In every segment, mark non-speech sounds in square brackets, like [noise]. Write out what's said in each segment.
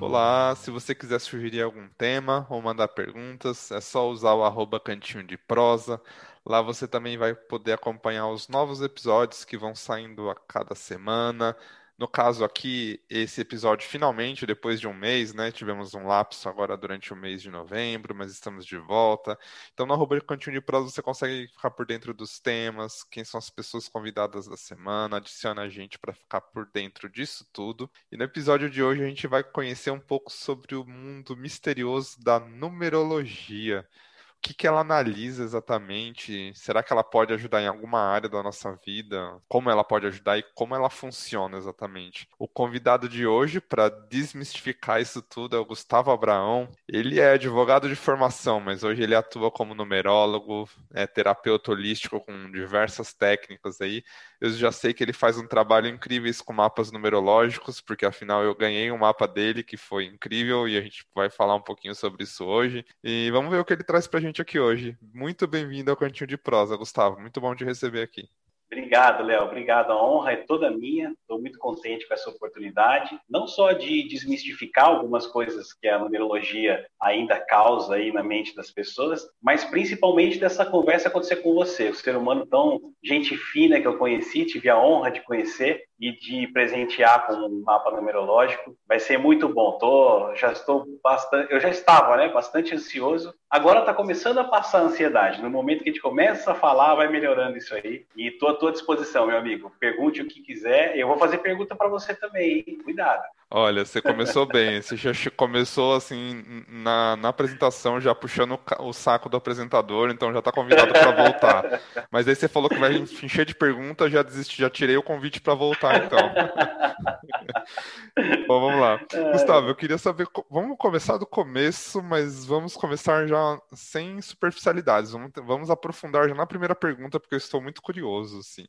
Olá, se você quiser sugerir algum tema ou mandar perguntas, é só usar o arroba cantinho de prosa. Lá você também vai poder acompanhar os novos episódios que vão saindo a cada semana. No caso aqui, esse episódio finalmente, depois de um mês, né? Tivemos um lapso agora durante o mês de novembro, mas estamos de volta. Então, no arroba Cantinho de Prosa, você consegue ficar por dentro dos temas, quem são as pessoas convidadas da semana, adiciona a gente para ficar por dentro disso tudo. E no episódio de hoje a gente vai conhecer um pouco sobre o mundo misterioso da numerologia que, que ela analisa exatamente? Será que ela pode ajudar em alguma área da nossa vida? Como ela pode ajudar e como ela funciona exatamente? O convidado de hoje, para desmistificar isso tudo, é o Gustavo Abraão. Ele é advogado de formação, mas hoje ele atua como numerólogo, é terapeuta holístico com diversas técnicas aí. Eu já sei que ele faz um trabalho incrível com mapas numerológicos, porque afinal eu ganhei um mapa dele que foi incrível e a gente vai falar um pouquinho sobre isso hoje. E vamos ver o que ele traz pra gente gente aqui hoje. Muito bem-vindo ao Cantinho de Prosa, Gustavo. Muito bom te receber aqui. Obrigado, Léo. Obrigado. A honra é toda minha. Estou muito contente com essa oportunidade. Não só de desmistificar algumas coisas que a numerologia ainda causa aí na mente das pessoas, mas principalmente dessa conversa acontecer com você, o ser humano tão gente fina que eu conheci, tive a honra de conhecer e de presentear com um mapa numerológico. Vai ser muito bom. Tô, já estou bastante, eu já estava, né, bastante ansioso. Agora está começando a passar a ansiedade. No momento que a gente começa a falar, vai melhorando isso aí. E estou à tua disposição, meu amigo. Pergunte o que quiser. Eu vou fazer pergunta para você também. Hein? Cuidado. Olha, você começou bem. Você já começou assim na, na apresentação, já puxando o, saco do apresentador, então já está convidado para voltar. Mas aí você falou que vai encher de perguntas, já desisti, já tirei o convite para voltar, então. [laughs] Bom, vamos lá. Gustavo, eu queria saber. Vamos começar do começo, mas vamos começar já sem superficialidades. Vamos, vamos aprofundar já na primeira pergunta, porque eu estou muito curioso, assim.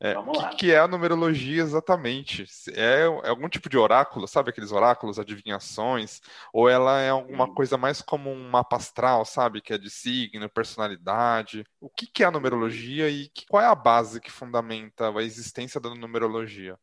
É, o que, que, é a numerologia exatamente? É, é, algum tipo de oráculo, sabe aqueles oráculos, adivinhações? Ou ela é alguma coisa mais como um mapa astral, sabe? Que é de signo, personalidade. O que, que é a numerologia e que, qual é a base que fundamenta a existência da numerologia?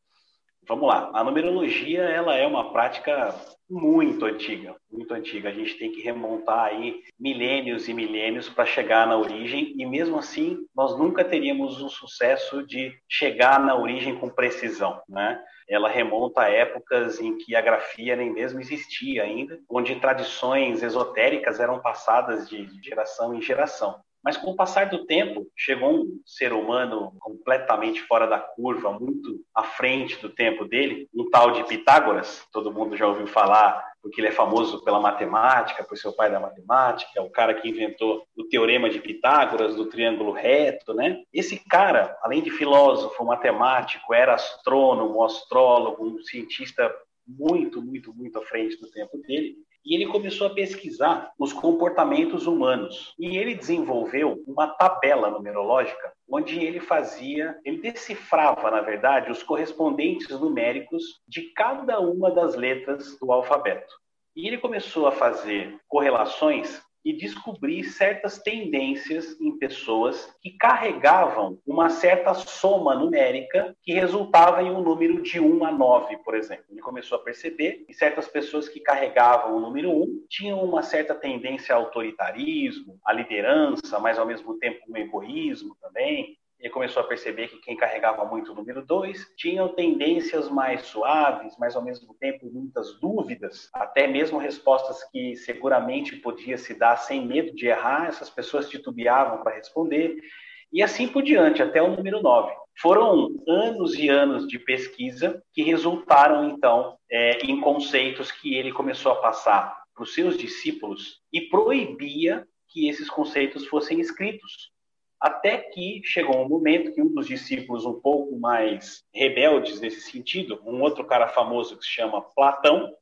Vamos lá. A numerologia ela é uma prática muito antiga, muito antiga. A gente tem que remontar aí milênios e milênios para chegar na origem e mesmo assim nós nunca teríamos o sucesso de chegar na origem com precisão, né? Ela remonta a épocas em que a grafia nem mesmo existia ainda, onde tradições esotéricas eram passadas de geração em geração. Mas com o passar do tempo, chegou um ser humano completamente fora da curva, muito à frente do tempo dele, um tal de Pitágoras. Todo mundo já ouviu falar, porque ele é famoso pela matemática, por seu pai da matemática, é o cara que inventou o teorema de Pitágoras, do triângulo reto, né? Esse cara, além de filósofo, matemático, era astrônomo, astrólogo, um cientista muito, muito, muito à frente do tempo dele e ele começou a pesquisar os comportamentos humanos. E ele desenvolveu uma tabela numerológica onde ele fazia, ele decifrava, na verdade, os correspondentes numéricos de cada uma das letras do alfabeto. E ele começou a fazer correlações e descobrir certas tendências em pessoas que carregavam uma certa soma numérica que resultava em um número de 1 a 9, por exemplo. Ele começou a perceber que certas pessoas que carregavam o número 1 tinham uma certa tendência ao autoritarismo, à liderança, mas ao mesmo tempo um egoísmo também, ele começou a perceber que quem carregava muito o número 2 tinham tendências mais suaves, mas ao mesmo tempo muitas dúvidas, até mesmo respostas que seguramente podia se dar sem medo de errar, essas pessoas titubeavam para responder, e assim por diante, até o número 9. Foram anos e anos de pesquisa que resultaram, então, é, em conceitos que ele começou a passar para os seus discípulos e proibia que esses conceitos fossem escritos até que chegou um momento que um dos discípulos um pouco mais rebeldes nesse sentido, um outro cara famoso que se chama Platão,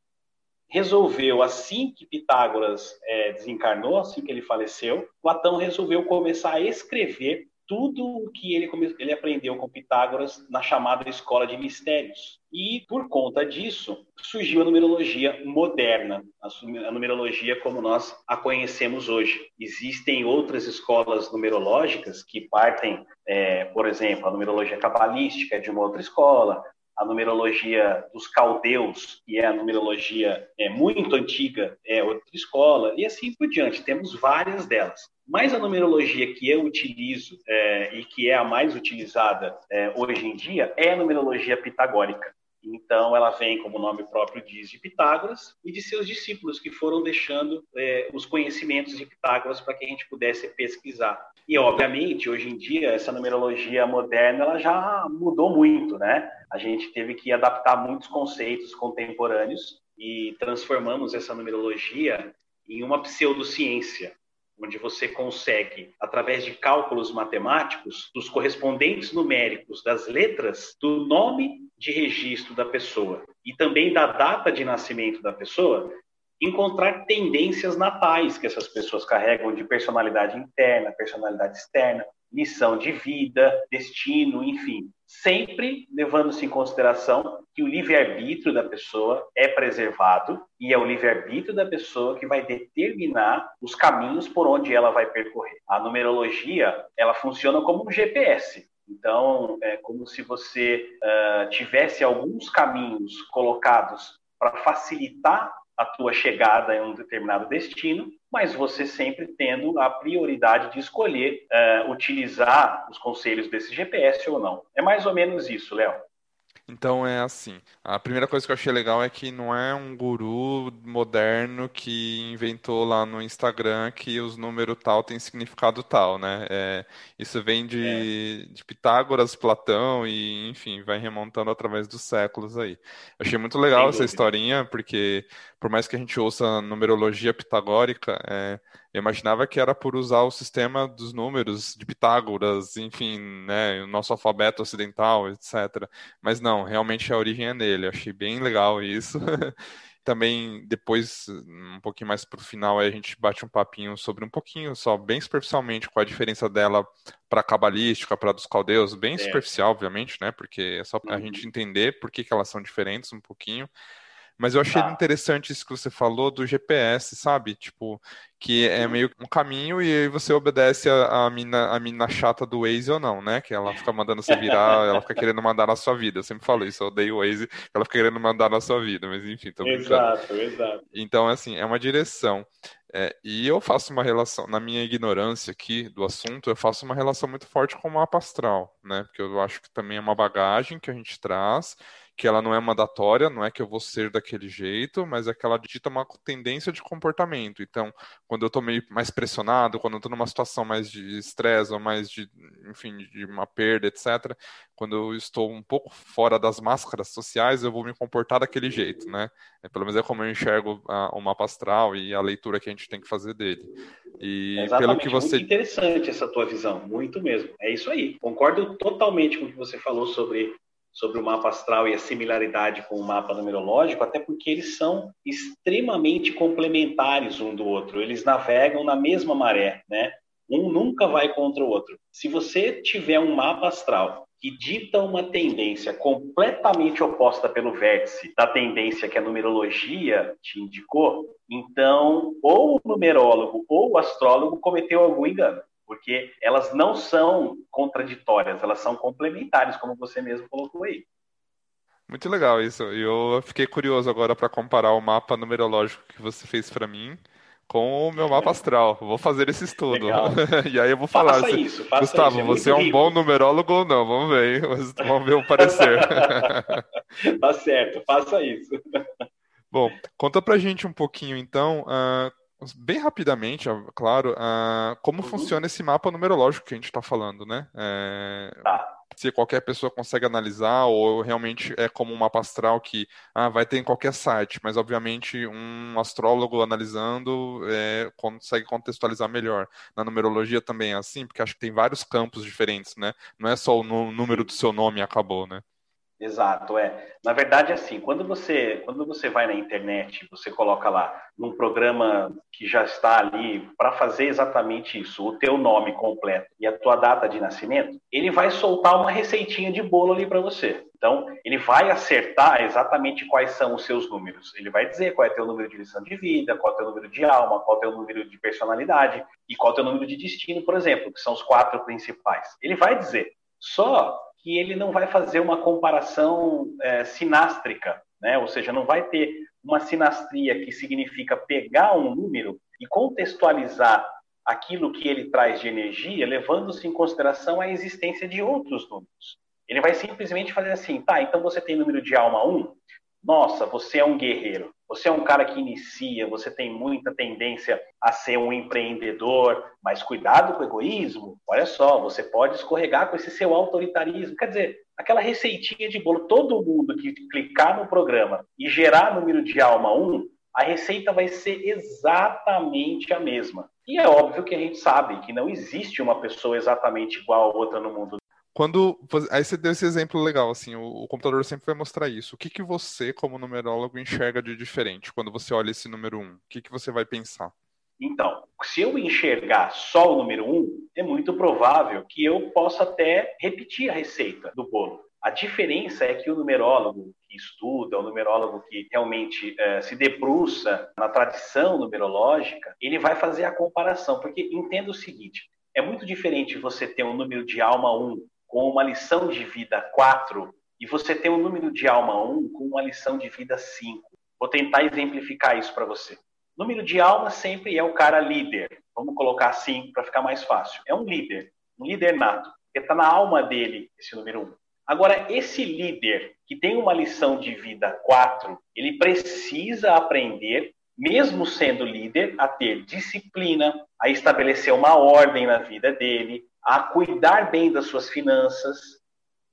resolveu, assim que Pitágoras é, desencarnou, assim que ele faleceu, Platão resolveu começar a escrever tudo o que ele, ele aprendeu com Pitágoras na chamada escola de mistérios. E, por conta disso, surgiu a numerologia moderna, a numerologia como nós a conhecemos hoje. Existem outras escolas numerológicas que partem, é, por exemplo, a numerologia cabalística é de uma outra escola, a numerologia dos caldeus, que é a numerologia é, muito antiga, é outra escola, e assim por diante. Temos várias delas. Mas a numerologia que eu utilizo é, e que é a mais utilizada é, hoje em dia é a numerologia pitagórica. Então, ela vem, como o nome próprio diz, de Pitágoras e de seus discípulos, que foram deixando é, os conhecimentos de Pitágoras para que a gente pudesse pesquisar. E, obviamente, hoje em dia, essa numerologia moderna ela já mudou muito, né? A gente teve que adaptar muitos conceitos contemporâneos e transformamos essa numerologia em uma pseudociência, onde você consegue, através de cálculos matemáticos, dos correspondentes numéricos das letras do nome de registro da pessoa e também da data de nascimento da pessoa, encontrar tendências natais que essas pessoas carregam de personalidade interna, personalidade externa, missão de vida, destino, enfim. Sempre levando-se em consideração que o livre-arbítrio da pessoa é preservado e é o livre-arbítrio da pessoa que vai determinar os caminhos por onde ela vai percorrer. A numerologia, ela funciona como um GPS. Então, é como se você uh, tivesse alguns caminhos colocados para facilitar a tua chegada em um determinado destino, mas você sempre tendo a prioridade de escolher uh, utilizar os conselhos desse GPS ou não. É mais ou menos isso, Léo. Então é assim. A primeira coisa que eu achei legal é que não é um guru moderno que inventou lá no Instagram que os números tal têm significado tal, né? É, isso vem de, é. de Pitágoras, Platão e, enfim, vai remontando através dos séculos aí. Eu achei muito legal essa historinha, porque por mais que a gente ouça numerologia pitagórica, é, eu imaginava que era por usar o sistema dos números de Pitágoras, enfim, né, o nosso alfabeto ocidental, etc. Mas não, realmente a origem é nele. Eu achei bem legal isso. [laughs] Também depois, um pouquinho mais para o final, a gente bate um papinho sobre um pouquinho, só bem superficialmente, qual a diferença dela para a cabalística, para dos caldeus, bem é. superficial, obviamente, né? Porque é só para a uhum. gente entender por que, que elas são diferentes um pouquinho. Mas eu achei tá. interessante isso que você falou do GPS, sabe? Tipo, que é meio um caminho e aí você obedece a, a, mina, a mina chata do Waze ou não, né? Que ela fica mandando você virar, [laughs] ela fica querendo mandar na sua vida. Eu sempre falo isso, eu odeio o Waze, ela fica querendo mandar na sua vida, mas enfim, tô brincando. Exato, exato. Então, assim, é uma direção. É, e eu faço uma relação, na minha ignorância aqui do assunto, eu faço uma relação muito forte com o mapa astral, né? Porque eu acho que também é uma bagagem que a gente traz que ela não é mandatória, não é que eu vou ser daquele jeito, mas é que ela dita uma tendência de comportamento. Então, quando eu estou meio mais pressionado, quando eu estou numa situação mais de estresse ou mais de, enfim, de uma perda, etc., quando eu estou um pouco fora das máscaras sociais, eu vou me comportar daquele jeito, né? É, pelo menos é como eu enxergo a, o mapa astral e a leitura que a gente tem que fazer dele. E Exatamente, pelo que você... muito interessante essa tua visão, muito mesmo. É isso aí. Concordo totalmente com o que você falou sobre sobre o mapa astral e a similaridade com o mapa numerológico, até porque eles são extremamente complementares um do outro. Eles navegam na mesma maré, né? Um nunca vai contra o outro. Se você tiver um mapa astral que dita uma tendência completamente oposta pelo vértice da tendência que a numerologia te indicou, então ou o numerólogo ou o astrólogo cometeu algum engano porque elas não são contraditórias, elas são complementares, como você mesmo colocou aí. Muito legal isso. E eu fiquei curioso agora para comparar o mapa numerológico que você fez para mim com o meu mapa astral. Vou fazer esse estudo. [laughs] e aí eu vou falar. Faça isso, faça Gustavo, isso. É você é um rico. bom numerólogo ou não? Vamos ver, vamos ver o parecer. [laughs] tá certo, faça isso. Bom, conta pra gente um pouquinho então. Uh, bem rapidamente, claro, uh, como uhum. funciona esse mapa numerológico que a gente está falando, né? É, tá. Se qualquer pessoa consegue analisar, ou realmente é como um mapa astral que ah, vai ter em qualquer site, mas obviamente um astrólogo analisando é, consegue contextualizar melhor. Na numerologia também é assim, porque acho que tem vários campos diferentes, né? Não é só o número do seu nome e acabou, né? Exato, é. Na verdade, assim, quando você, quando você vai na internet, você coloca lá num programa que já está ali para fazer exatamente isso, o teu nome completo e a tua data de nascimento, ele vai soltar uma receitinha de bolo ali para você. Então, ele vai acertar exatamente quais são os seus números. Ele vai dizer qual é teu número de lição de vida, qual é teu número de alma, qual é teu número de personalidade e qual é teu número de destino, por exemplo, que são os quatro principais. Ele vai dizer. Só que ele não vai fazer uma comparação é, sinástrica, né? ou seja, não vai ter uma sinastria que significa pegar um número e contextualizar aquilo que ele traz de energia, levando-se em consideração a existência de outros números. Ele vai simplesmente fazer assim, tá, então você tem número de alma 1, nossa, você é um guerreiro, você é um cara que inicia, você tem muita tendência a ser um empreendedor, mas cuidado com o egoísmo. Olha só, você pode escorregar com esse seu autoritarismo. Quer dizer, aquela receitinha de bolo, todo mundo que clicar no programa e gerar número de alma 1, a receita vai ser exatamente a mesma. E é óbvio que a gente sabe que não existe uma pessoa exatamente igual a outra no mundo quando. Aí você deu esse exemplo legal, assim, o, o, computador sempre vai mostrar isso. O que, que você, como numerólogo, enxerga de diferente quando você olha esse número 1? O que, que você vai pensar? Então, se eu enxergar só o número 1, é muito provável que eu possa até repetir a receita do bolo. A diferença é que o numerólogo que estuda, o numerólogo que realmente é, se debruça na tradição numerológica, ele vai fazer a comparação, porque entenda o seguinte: é muito diferente você ter um número de alma 1 com uma lição de vida 4 e você tem um número de alma 1 com uma lição de vida 5. Vou tentar exemplificar isso para você. Número de alma sempre é o cara líder. Vamos colocar assim para ficar mais fácil. É um líder, um líder nato, porque está na alma dele esse número 1. Agora, esse líder que tem uma lição de vida 4, ele precisa aprender, mesmo sendo líder, a ter disciplina, a estabelecer uma ordem na vida dele, a cuidar bem das suas finanças,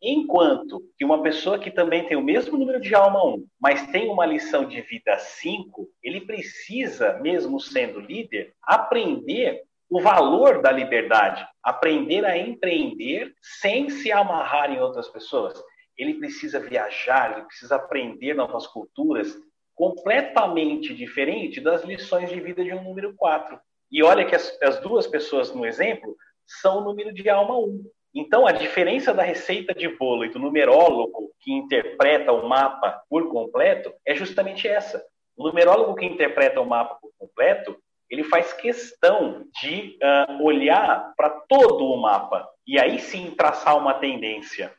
enquanto que uma pessoa que também tem o mesmo número de alma 1, mas tem uma lição de vida 5, ele precisa, mesmo sendo líder, aprender o valor da liberdade, aprender a empreender sem se amarrar em outras pessoas. Ele precisa viajar, ele precisa aprender novas culturas, completamente diferente das lições de vida de um número 4. E olha que as, as duas pessoas no exemplo são o número de alma 1. Então, a diferença da receita de bolo e do numerólogo que interpreta o mapa por completo é justamente essa. O numerólogo que interpreta o mapa por completo, ele faz questão de uh, olhar para todo o mapa e aí sim traçar uma tendência.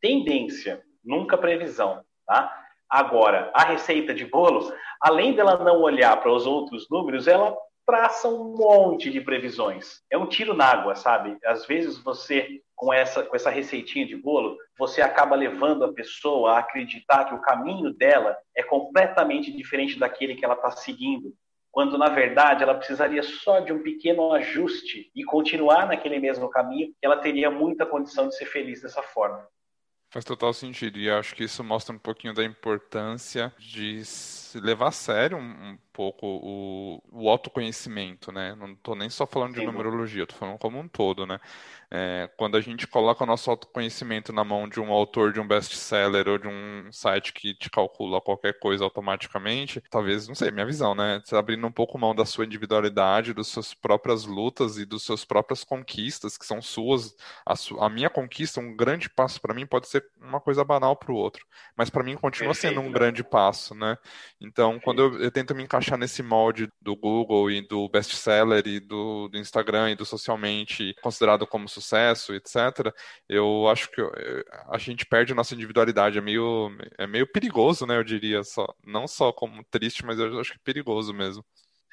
Tendência, nunca previsão, tá? Agora, a receita de bolo, além dela não olhar para os outros números, ela traça um monte de previsões. É um tiro na água, sabe? Às vezes você, com essa, com essa receitinha de bolo, você acaba levando a pessoa a acreditar que o caminho dela é completamente diferente daquele que ela está seguindo. Quando, na verdade, ela precisaria só de um pequeno ajuste e continuar naquele mesmo caminho, ela teria muita condição de ser feliz dessa forma. Faz total sentido, e acho que isso mostra um pouquinho da importância de se levar a sério um, um pouco o, o, autoconhecimento, né? Não estou nem só falando de Sim. numerologia, estou falando como um todo, né? É, quando a gente coloca o nosso autoconhecimento na mão de um autor de um best-seller ou de um site que te calcula qualquer coisa automaticamente, talvez, não sei, minha visão, né? Você abrindo um pouco mão da sua individualidade, das suas próprias lutas e das suas próprias conquistas, que são suas. A, su a minha conquista, um grande passo para mim, pode ser uma coisa banal para o outro, mas para mim continua Perfeito, sendo um né? grande passo, né? Então, quando eu, eu, tento me encaixar nesse molde do Google e do best-seller e do, do Instagram e do socialmente considerado como sucesso, etc., eu acho que a gente perde a nossa individualidade. É meio, é meio perigoso, né? Eu diria, só, não só como triste, mas eu acho que é perigoso mesmo.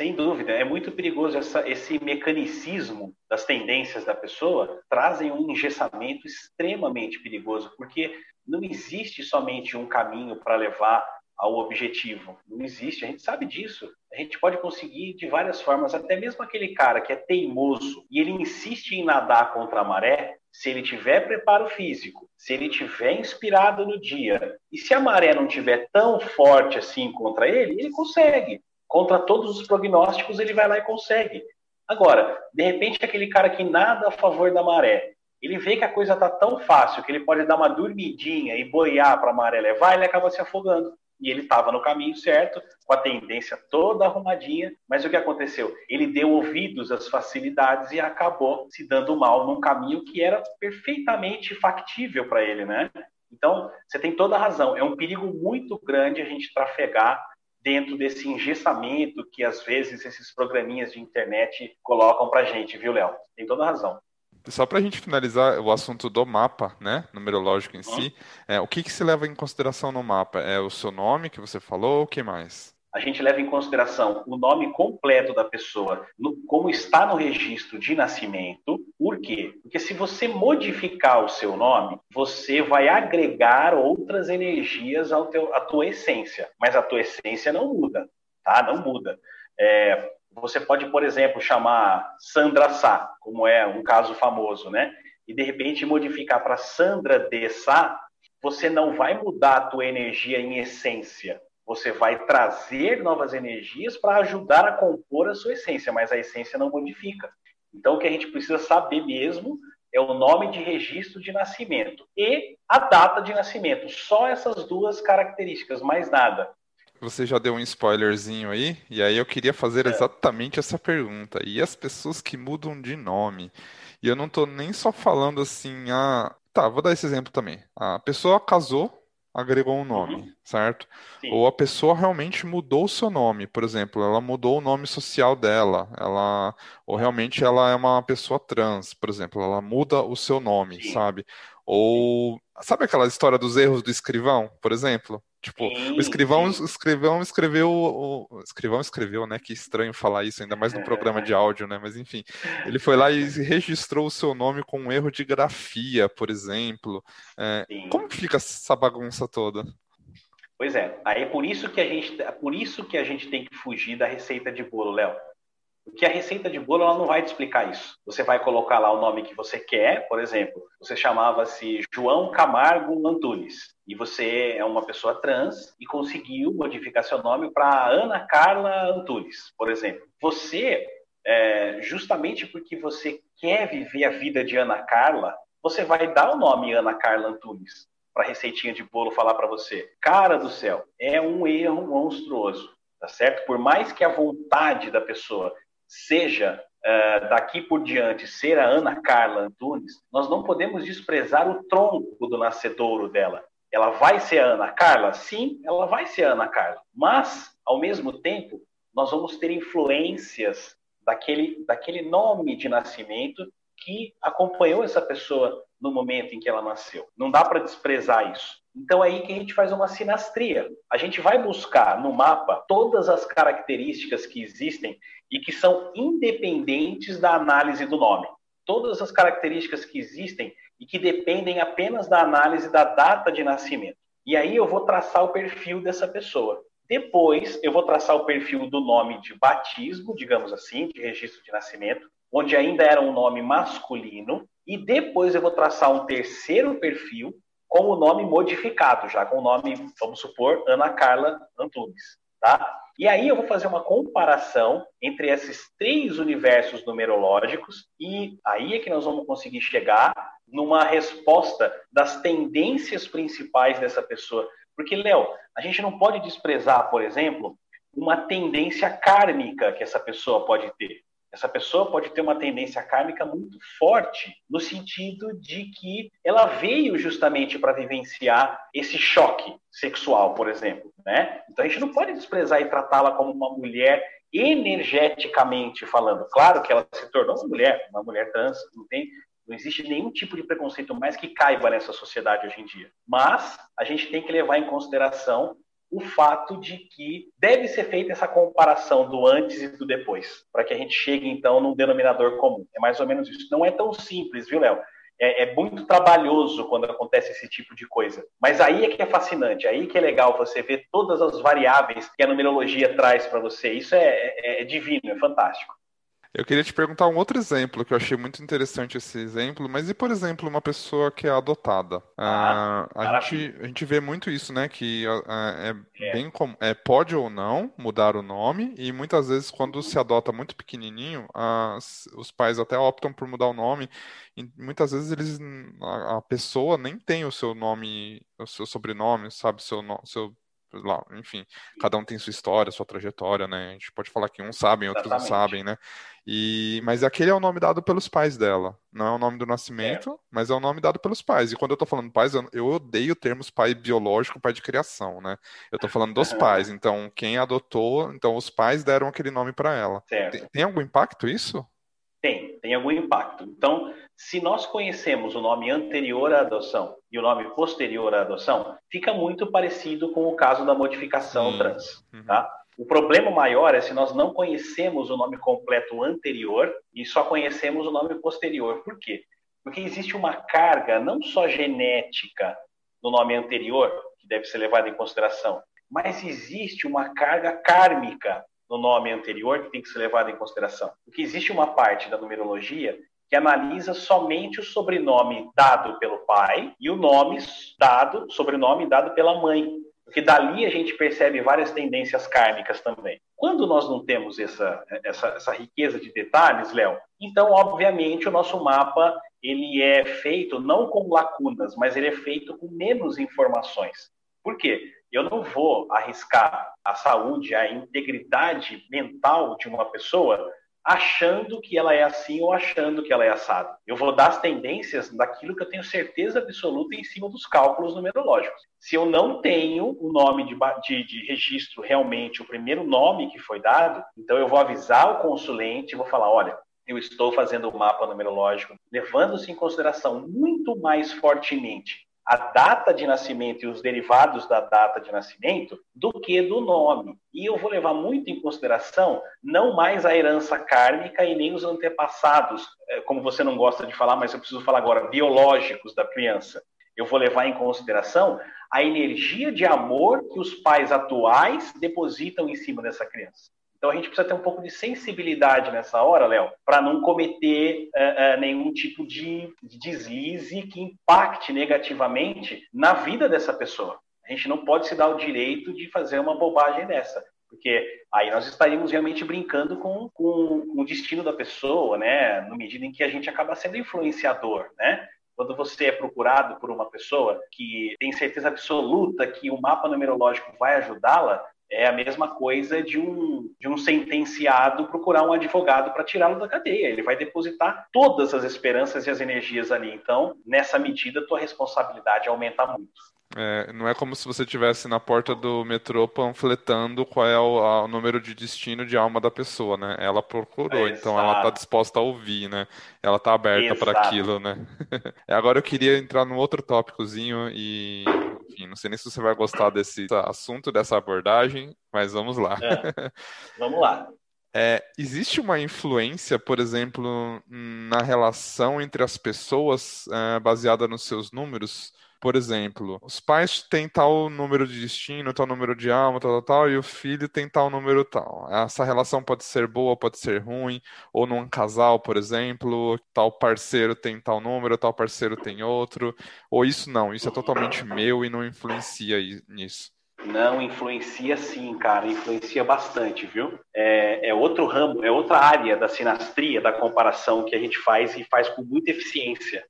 Sem dúvida, é muito perigoso essa, esse mecanicismo das tendências da pessoa trazem um engessamento extremamente perigoso, porque não existe somente um caminho para levar ao objetivo. Não existe, a gente sabe disso. A gente pode conseguir de várias formas, até mesmo aquele cara que é teimoso e ele insiste em nadar contra a maré, se ele tiver preparo físico, se ele tiver inspirado no dia, e se a maré não tiver tão forte assim contra ele, ele consegue. Contra todos os prognósticos, ele vai lá e consegue. Agora, de repente, aquele cara que nada a favor da maré, ele vê que a coisa está tão fácil que ele pode dar uma dormidinha e boiar para a maré levar, ele acaba se afogando e ele estava no caminho certo, com a tendência toda arrumadinha, mas o que aconteceu? Ele deu ouvidos às facilidades e acabou se dando mal num caminho que era perfeitamente factível para ele, né? Então, você tem toda a razão, é um perigo muito grande a gente trafegar dentro desse engessamento que às vezes esses programinhas de internet colocam para gente, viu, Léo? Tem toda a razão. Só para a gente finalizar o assunto do mapa, né, numerológico em si, é, o que, que se leva em consideração no mapa? É o seu nome que você falou, o que mais? a gente leva em consideração o nome completo da pessoa, no, como está no registro de nascimento. Por quê? Porque se você modificar o seu nome, você vai agregar outras energias ao teu, à tua essência, mas a tua essência não muda, tá? Não muda. É, você pode, por exemplo, chamar Sandra Sá, como é um caso famoso, né? E de repente modificar para Sandra de Sá, você não vai mudar a tua energia em essência, você vai trazer novas energias para ajudar a compor a sua essência, mas a essência não modifica. Então, o que a gente precisa saber mesmo é o nome de registro de nascimento e a data de nascimento. Só essas duas características, mais nada. Você já deu um spoilerzinho aí, e aí eu queria fazer é. exatamente essa pergunta. E as pessoas que mudam de nome? E eu não estou nem só falando assim, ah, tá, vou dar esse exemplo também. A pessoa casou, agregou um nome, uhum. certo? Sim. Ou a pessoa realmente mudou o seu nome, por exemplo, ela mudou o nome social dela, ela ou realmente ela é uma pessoa trans, por exemplo, ela muda o seu nome, Sim. sabe? Ou sabe aquela história dos erros do escrivão, por exemplo? Tipo, sim, o escrivão, sim. escrivão escreveu. O escrivão escreveu, né? Que estranho falar isso, ainda mais no programa de áudio, né? Mas enfim, ele foi lá e registrou o seu nome com um erro de grafia, por exemplo. É, como fica essa bagunça toda? Pois é, aí é por isso que a gente, é por isso que a gente tem que fugir da receita de bolo, Léo. Porque a receita de bolo ela não vai te explicar isso. Você vai colocar lá o nome que você quer, por exemplo, você chamava-se João Camargo Antunes e você é uma pessoa trans e conseguiu modificar seu nome para Ana Carla Antunes, por exemplo. Você, é, justamente porque você quer viver a vida de Ana Carla, você vai dar o nome Ana Carla Antunes para a receitinha de bolo falar para você. Cara do céu, é um erro monstruoso, tá certo? Por mais que a vontade da pessoa seja uh, daqui por diante ser a Ana Carla Antunes, nós não podemos desprezar o tronco do nascedouro dela. Ela vai ser a Ana Carla? Sim, ela vai ser a Ana Carla. Mas, ao mesmo tempo, nós vamos ter influências daquele, daquele nome de nascimento que acompanhou essa pessoa no momento em que ela nasceu. Não dá para desprezar isso. Então é aí que a gente faz uma sinastria. A gente vai buscar no mapa todas as características que existem e que são independentes da análise do nome. Todas as características que existem e que dependem apenas da análise da data de nascimento. E aí eu vou traçar o perfil dessa pessoa. Depois eu vou traçar o perfil do nome de batismo, digamos assim, de registro de nascimento, onde ainda era um nome masculino, e depois eu vou traçar um terceiro perfil com o nome modificado, já com o nome, vamos supor, Ana Carla Antunes, tá? E aí eu vou fazer uma comparação entre esses três universos numerológicos e aí é que nós vamos conseguir chegar numa resposta das tendências principais dessa pessoa. Porque, Léo, a gente não pode desprezar, por exemplo, uma tendência kármica que essa pessoa pode ter. Essa pessoa pode ter uma tendência kármica muito forte, no sentido de que ela veio justamente para vivenciar esse choque sexual, por exemplo. Né? Então a gente não pode desprezar e tratá-la como uma mulher energeticamente falando. Claro que ela se tornou uma mulher, uma mulher trans, não tem. Não existe nenhum tipo de preconceito mais que caiba nessa sociedade hoje em dia. Mas a gente tem que levar em consideração o fato de que deve ser feita essa comparação do antes e do depois, para que a gente chegue então num denominador comum. É mais ou menos isso. Não é tão simples, viu, Léo? É, é, muito trabalhoso quando acontece esse tipo de coisa. Mas aí é que é fascinante, aí que é legal você ver todas as variáveis que a numerologia traz para você. Isso é, é, é divino, é fantástico. Eu queria te perguntar um outro exemplo, que eu achei muito interessante esse exemplo, mas e, por exemplo, uma pessoa que é adotada? Ah, ah, a, gente, a gente vê muito isso, né? Que ah, é, é, bem como é, pode ou não mudar o nome, e muitas vezes, quando se adota muito pequenininho, as, os pais até optam por mudar o nome, e muitas vezes eles, a, a pessoa nem tem o seu nome, o seu sobrenome, sabe, seu, seu lá, enfim, cada um tem sua história, sua trajetória, né? A gente pode falar que uns sabem, outros Exatamente. não sabem, né? E, mas aquele é o nome dado pelos pais dela. Não é o nome do nascimento, é. mas é o nome dado pelos pais. E quando eu tô falando pais, eu, eu odeio termos pai biológico, pai de criação, né? Eu tô falando dos pais. Então, quem adotou, então os pais deram aquele nome para ela. Tem, tem algum impacto isso? Tem. tem algum impacto. Então, se nós conhecemos o nome anterior à adoção e o nome posterior à adoção, fica muito parecido com o caso da modificação Sim. trans, uhum. tá? O problema maior é se nós não conhecemos o nome completo anterior e só conhecemos o nome posterior. Por quê? Porque existe uma carga não só genética no nome anterior, que deve ser levada em consideração, mas existe uma carga kármica no nome anterior que tem que ser levada em consideração. Porque existe uma parte da numerologia que analisa somente o sobrenome dado pelo pai e o nome dado, sobrenome dado pela mãe. Porque dali a gente percebe várias tendências kármicas também. Quando nós não temos essa, essa, essa riqueza de detalhes, Léo, então, obviamente, o nosso mapa ele é feito não com lacunas, mas ele é feito com menos informações. Por quê? Eu não vou arriscar a saúde, a integridade mental de uma pessoa achando que ela é assim ou achando que ela é assada. Eu vou dar as tendências daquilo que eu tenho certeza absoluta em cima dos cálculos numerológicos. Se eu não tenho o nome de, de, de registro realmente, o primeiro nome que foi dado, então eu vou avisar o consulente e vou falar, olha, eu estou fazendo o mapa numerológico, levando-se em consideração muito mais fortemente a data de nascimento e os derivados da data de nascimento do que do nome. E eu vou levar muito em consideração não mais a herança kármica e nem os antepassados, é, como você não gosta de falar, mas eu preciso falar agora, biológicos da criança. Eu vou levar em consideração a energia de amor que os pais atuais depositam em cima dessa criança. Então a gente precisa ter um pouco de sensibilidade nessa hora, Léo, para não cometer uh, uh, nenhum tipo de, de deslize que impacte negativamente na vida dessa pessoa. A gente não pode se dar o direito de fazer uma bobagem dessa porque aí nós estaríamos realmente brincando com, com, com, o destino da pessoa, né? No medida em que a gente acaba sendo influenciador, né? Quando você é procurado por uma pessoa que tem certeza absoluta que o mapa numerológico vai ajudá-la, é a mesma coisa de um, de um sentenciado procurar um advogado para tirá-lo da cadeia. Ele vai depositar todas as esperanças e as energias ali. Então, nessa medida, tua responsabilidade aumenta muito. É, não é como se você estivesse na porta do metrô panfletando qual é o, o, número de destino de alma da pessoa, né? Ela procurou, é, então ela está disposta a ouvir, né? Ela está aberta para aquilo, né? [laughs] Agora eu queria entrar num outro tópicozinho e não sei nem se você vai gostar desse assunto, dessa abordagem, mas vamos lá. É, vamos lá. [laughs] É, existe uma influência, por exemplo, na relação entre as pessoas é, baseada nos seus números? Por exemplo, os pais têm tal número de destino, tal número de alma, tal, tal, tal, e o filho tem tal número tal. Essa relação pode ser boa, pode ser ruim, ou num casal, por exemplo, tal parceiro tem tal número, tal parceiro tem outro, ou isso não, isso é totalmente meu e não influencia nisso. Não, influencia sim, cara, influencia bastante, viu? É, é, outro ramo, é outra área da sinastria, da comparação que a gente faz e faz com muita eficiência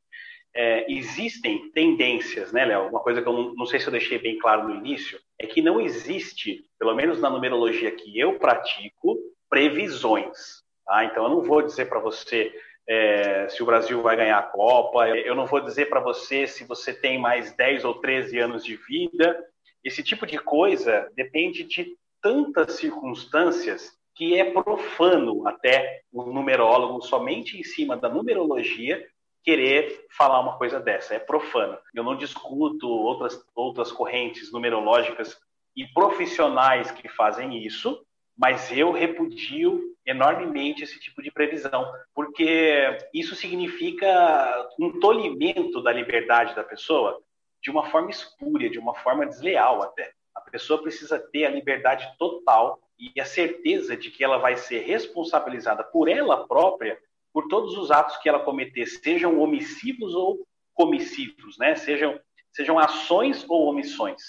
é, existem tendências, né, Léo? Uma coisa que eu não, não, sei se eu deixei bem claro no início, é que não existe, pelo menos na numerologia que eu pratico, previsões. Tá? Então, eu não vou dizer para você é, se o Brasil vai ganhar a Copa, eu não vou dizer para você se você tem mais 10 ou 13 anos de vida. Esse tipo de coisa depende de tantas circunstâncias que é profano até o numerólogo somente em cima da numerologia querer falar uma coisa dessa. É profano. Eu não discuto outras, outras correntes numerológicas e profissionais que fazem isso, mas eu repudio enormemente esse tipo de previsão, porque isso significa um tolimento da liberdade da pessoa de uma forma espúria, de uma forma desleal até. A pessoa precisa ter a liberdade total e a certeza de que ela vai ser responsabilizada por ela própria por todos os atos que ela cometer, sejam omissivos ou comissivos, né? Sejam, sejam ações ou omissões.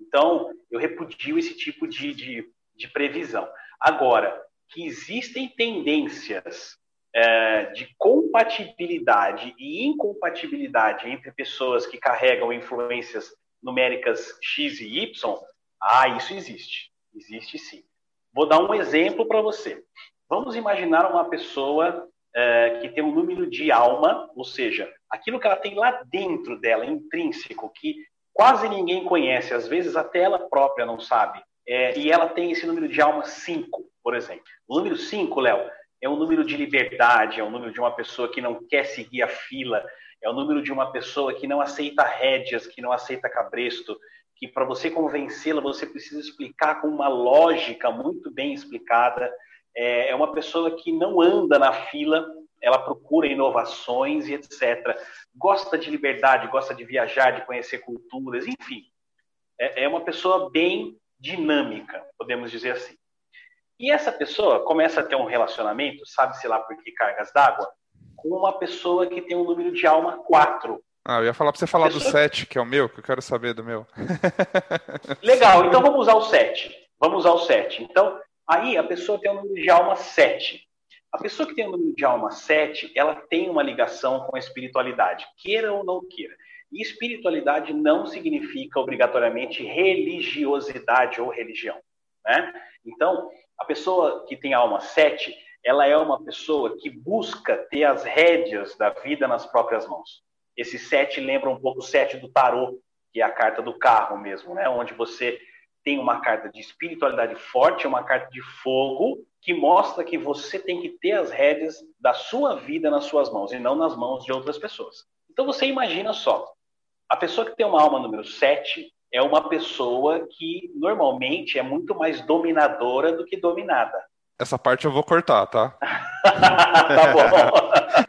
Então, eu repudio esse tipo de, de, de previsão. Agora, que existem tendências é, de compatibilidade e incompatibilidade entre pessoas que carregam influências numéricas X e Y, ah, isso existe. Existe sim. Vou dar um exemplo para você. Vamos imaginar uma pessoa é, que tem um número de alma, ou seja, aquilo que ela tem lá dentro dela, intrínseco, que quase ninguém conhece, às vezes até ela própria não sabe. É, e ela tem esse número de alma 5, por exemplo. O número 5, Léo, é um número de liberdade, é um número de uma pessoa que não quer seguir a fila, é o número de uma pessoa que não aceita rédeas, que não aceita cabresto, que para você convencê-la você precisa explicar com uma lógica muito bem explicada. É, é uma pessoa que não anda na fila, ela procura inovações e etc. Gosta de liberdade, gosta de viajar, de conhecer culturas, enfim. É, é uma pessoa bem dinâmica, podemos dizer assim. E essa pessoa começa a ter um relacionamento, sabe-se lá por que cargas d'água, com uma pessoa que tem um número de alma 4. Ah, eu ia falar para você falar pessoa... do 7, que é o meu, que eu quero saber do meu. Legal, então [laughs] vamos usar o 7. Vamos usar o 7. Então, aí a pessoa tem um número de alma 7. A pessoa que tem um número de alma 7, ela tem uma ligação com a espiritualidade, queira ou não queira. E espiritualidade não significa obrigatoriamente religiosidade ou religião. Né? Então, a pessoa que tem alma 7, ela é uma pessoa que busca ter as rédeas da vida nas próprias mãos. Esse sete lembra um pouco o sete do tarô, que é a carta do carro mesmo, né? Onde você tem uma carta de espiritualidade forte, uma carta de fogo, que mostra que você tem que ter as rédeas da sua vida nas suas mãos e não nas mãos de outras pessoas. Então você imagina só, a pessoa que tem uma alma número 7 é uma pessoa que normalmente é muito mais dominadora do que dominada. Essa parte eu vou cortar, tá? [laughs] tá bom.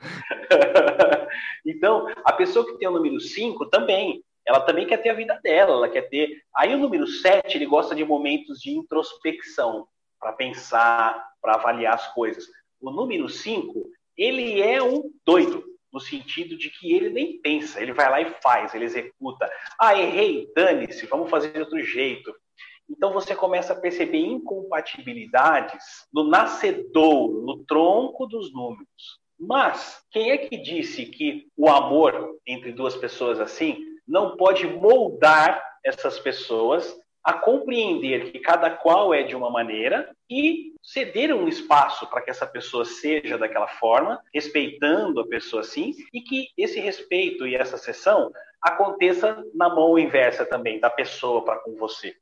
[laughs] então, a pessoa que tem o número 5 também, ela também quer ter a vida dela, ela quer ter. Aí o número 7, ele gosta de momentos de introspecção, para pensar, para avaliar as coisas. O número 5, ele é um doido, no sentido de que ele nem pensa, ele vai lá e faz, ele executa. Ah, errei, dane-se, vamos fazer de outro jeito. Então você começa a perceber incompatibilidades no nascedouro, no tronco dos números. Mas quem é que disse que o amor entre duas pessoas assim não pode moldar essas pessoas a compreender que cada qual é de uma maneira e ceder um espaço para que essa pessoa seja daquela forma, respeitando a pessoa assim, e que esse respeito e essa sessão aconteça na mão inversa também, da pessoa para com você.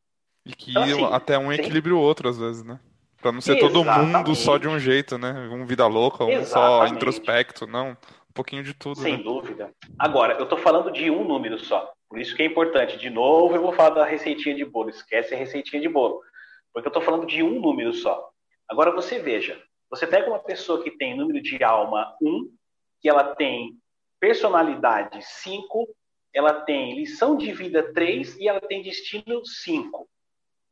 E que então, assim, até um equilibre o outro, às vezes, né? Pra não ser Exatamente. todo mundo só de um jeito, né? Um vida louca, um Exatamente. só introspecto, não. Pouquinho de tudo. Sem né? dúvida. Agora, eu tô falando de um número só. Por isso que é importante. De novo, eu vou falar da receitinha de bolo. Esquece a receitinha de bolo. Porque eu tô falando de um número só. Agora, você veja. Você pega uma pessoa que tem número de alma 1, que ela tem personalidade 5, ela tem lição de vida 3 e ela tem destino 5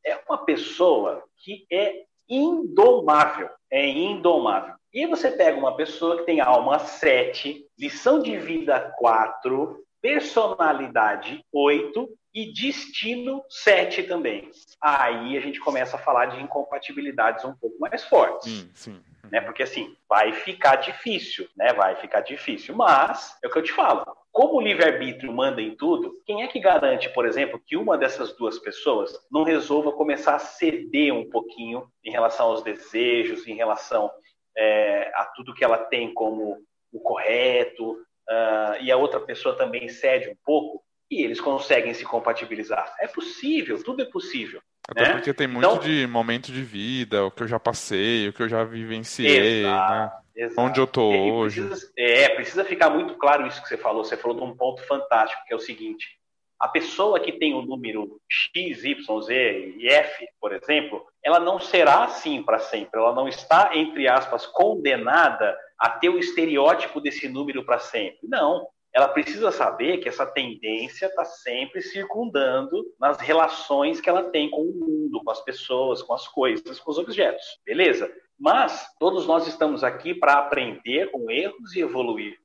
é uma pessoa que é indomável. É indomável. E aí você pega uma pessoa que tem alma 7, lição de vida 4, personalidade 8 e destino 7 também. Aí a gente começa a falar de incompatibilidades um pouco mais fortes. Sim, sim. Né? Porque assim, vai ficar difícil, né? Vai ficar difícil. Mas é o que eu te falo como o livre-arbítrio manda em tudo, quem é que garante, por exemplo, que uma dessas duas pessoas não resolva começar a ceder um pouquinho em relação aos desejos, em relação é, a tudo que ela tem como o correto, uh, e a outra pessoa também cede um pouco, e eles conseguem se compatibilizar? É possível, tudo é possível. Até né? porque tem muito então, de momento de vida, o que eu já passei, o que eu já vivenciei, exato. né? Exato. Onde eu tô hoje. Precisa, é, precisa ficar muito claro isso que você falou. Você falou de um ponto fantástico, que é o seguinte: a pessoa que tem o número X, Y, Z e F, por exemplo, ela não será assim para sempre. Ela não está, entre aspas, condenada a ter o estereótipo desse número para sempre. Não. Ela precisa saber que essa tendência está sempre circundando nas relações que ela tem com o mundo, com as pessoas, com as coisas, com os objetos. Beleza? Mas todos nós estamos aqui para aprender com erros e evoluir.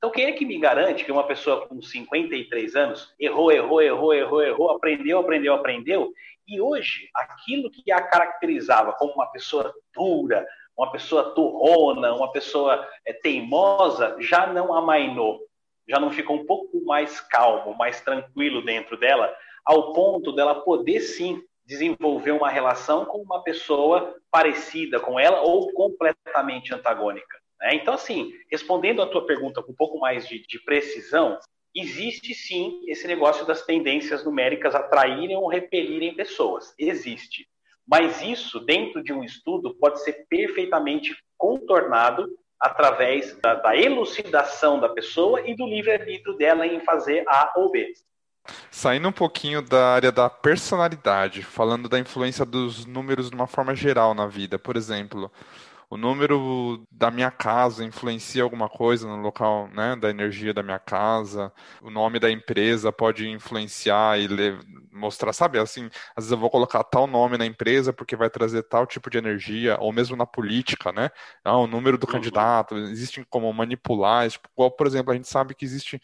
Então, quem é que me garante que uma pessoa com 53 anos errou, errou, errou, errou, errou, aprendeu, aprendeu, aprendeu, e hoje aquilo que a caracterizava como uma pessoa dura, uma pessoa turrona, uma pessoa é, teimosa, já não amainou, já não ficou um pouco mais calmo, mais tranquilo dentro dela, ao ponto dela poder sim desenvolver uma relação com uma pessoa parecida com ela ou completamente antagônica. Né? Então, assim, respondendo a tua pergunta com um pouco mais de, de precisão, existe sim esse negócio das tendências numéricas atraírem ou repelirem pessoas. Existe. Mas isso, dentro de um estudo, pode ser perfeitamente contornado através da, da elucidação da pessoa e do livre-arbítrio dela em fazer A ou B. Saindo um pouquinho da área da personalidade, falando da influência dos números de uma forma geral na vida, por exemplo, o número da minha casa influencia alguma coisa no local, né, da energia da minha casa. O nome da empresa pode influenciar e mostrar, sabe, assim, às vezes eu vou colocar tal nome na empresa porque vai trazer tal tipo de energia, ou mesmo na política, né? Ah, o número do uhum. candidato, existe como manipular, tipo, por exemplo, a gente sabe que existe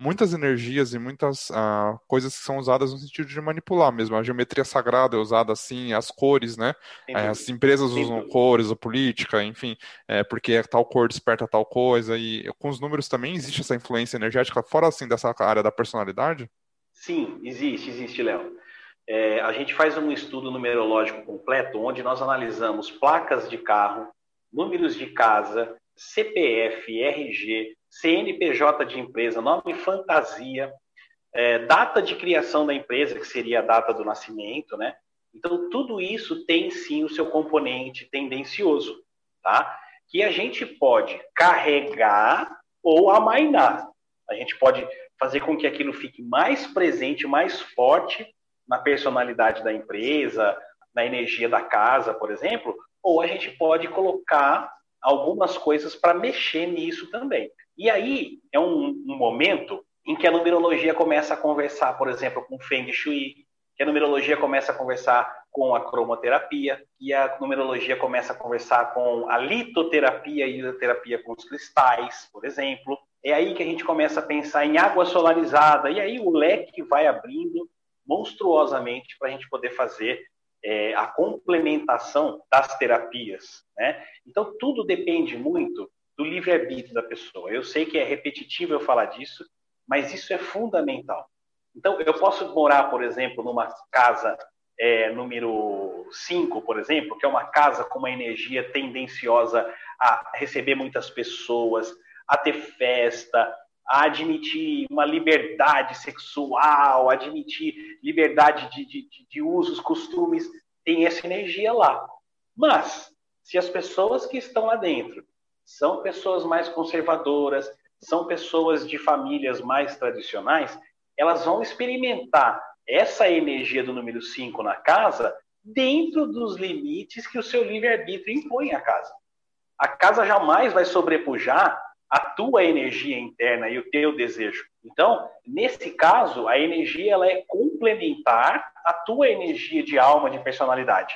muitas energias e muitas uh, coisas que são usadas no sentido de manipular mesmo. A geometria sagrada é usada assim, as cores, né? É, as empresas usam cores, a política, enfim, é, porque tal cor desperta tal coisa. E com os números também existe essa influência energética, fora assim dessa área da personalidade? Sim, existe, existe, Léo. É, a gente faz um estudo numerológico completo, onde nós analisamos placas de carro, números de casa, CPF, RG, CNPJ de empresa, nome fantasia, é, data de criação da empresa, que seria a data do nascimento, né? Então, tudo isso tem sim o seu componente tendencioso, tá? Que a gente pode carregar ou amainar. A gente pode fazer com que aquilo fique mais presente, mais forte na personalidade da empresa, na energia da casa, por exemplo, ou a gente pode colocar algumas coisas para mexer nisso também. E aí é um, um, momento em que a numerologia começa a conversar, por exemplo, com Feng Shui, que a numerologia começa a conversar com a cromoterapia, e a numerologia começa a conversar com a litoterapia e a terapia com os cristais, por exemplo. É aí que a gente começa a pensar em água solarizada, e aí o leque vai abrindo monstruosamente para a gente poder fazer é, a complementação das terapias. Né? Então, tudo depende muito do livre-arbítrio da pessoa. Eu sei que é repetitivo eu falar disso, mas isso é fundamental. Então, eu posso morar, por exemplo, numa casa é, número 5, por exemplo, que é uma casa com uma energia tendenciosa a receber muitas pessoas, a ter festa, a admitir uma liberdade sexual, admitir liberdade de, de, de usos, costumes, tem essa energia lá. Mas, se as pessoas que estão lá dentro são pessoas mais conservadoras, são pessoas de famílias mais tradicionais, elas vão experimentar essa energia do número 5 na casa dentro dos limites que o seu livre-arbítrio impõe à casa. A casa jamais vai sobrepujar a tua energia interna e o teu desejo. Então, nesse caso, a energia ela é complementar à tua energia de alma, de personalidade.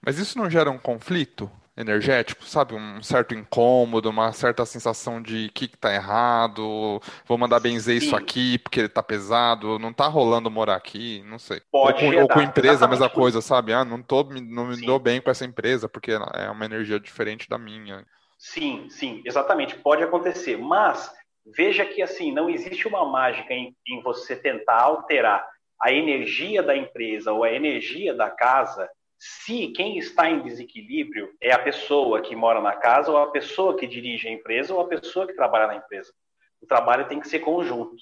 Mas isso não gera um conflito? Energético, sabe? Um certo incômodo, uma certa sensação de que que tá errado, vou mandar benzer Sim. isso aqui porque ele tá pesado, não tá rolando morar aqui, não sei. Pode ou, com, ou com empresa, a mesma coisa, sabe? Ah, não, tô, não me dou bem com essa empresa porque é uma energia diferente da minha. Sim, sim, exatamente, pode acontecer, mas veja que assim, não existe uma mágica em, em você tentar alterar a energia da empresa ou a energia da casa se quem está em desequilíbrio é a pessoa que mora na casa, ou a pessoa que dirige a empresa, ou a pessoa que trabalha na empresa. O trabalho tem que ser conjunto.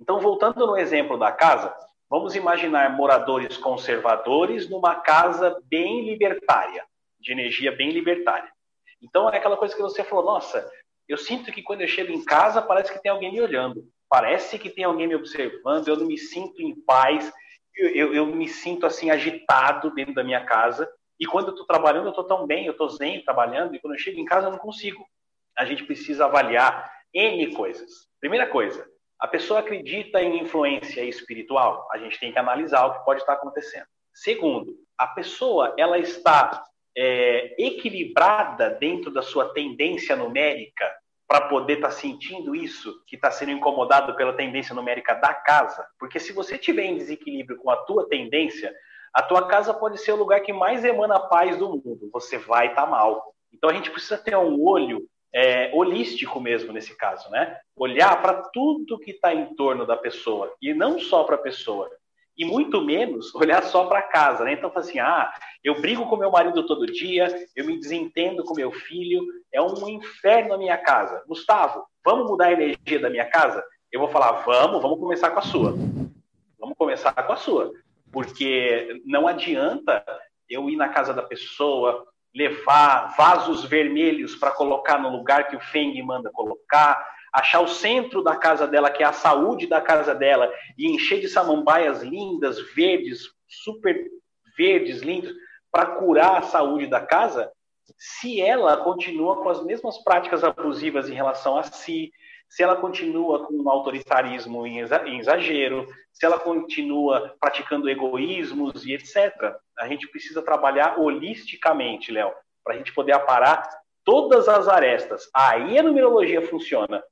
Então, voltando no exemplo da casa, vamos imaginar moradores conservadores numa casa bem libertária, de energia bem libertária. Então, é aquela coisa que você falou: nossa, eu sinto que quando eu chego em casa parece que tem alguém me olhando, parece que tem alguém me observando, eu não me sinto em paz, eu, eu, me sinto assim agitado dentro da minha casa. E quando eu estou trabalhando, eu estou tão bem, eu estou zen trabalhando, e quando eu chego em casa, eu não consigo. A gente precisa avaliar N coisas. Primeira coisa, a pessoa acredita em influência espiritual? A gente tem que analisar o que pode estar acontecendo. Segundo, a pessoa ela está é, equilibrada dentro da sua tendência numérica para poder estar tá sentindo isso, que está sendo incomodado pela tendência numérica da casa. Porque se você tiver em desequilíbrio com a tua tendência, a tua casa pode ser o lugar que mais emana paz do mundo. Você vai estar tá mal. Então a gente precisa ter um olho é, holístico mesmo nesse caso, né? Olhar para tudo que está em torno da pessoa e não só para a pessoa e muito menos olhar só para casa, né? Então, assim, ah, eu brigo com meu marido todo dia, eu me desentendo com meu filho, é um inferno na minha casa. Gustavo, vamos mudar a energia da minha casa? Eu vou falar, vamos, vamos começar com a sua. Vamos começar com a sua. Porque não adianta eu ir na casa da pessoa, levar vasos vermelhos para colocar no lugar que o Feng manda colocar, achar o centro da casa dela, que é a saúde da casa dela, e encher de samambaias lindas, verdes, super verdes, lindos, para curar a saúde da casa, se ela continua com as mesmas práticas abusivas em relação a si, se ela continua com um autoritarismo em exagero, se ela continua praticando egoísmos e etc. A gente precisa trabalhar holisticamente, Léo, para a gente poder aparar todas as arestas. Aí a numerologia funciona,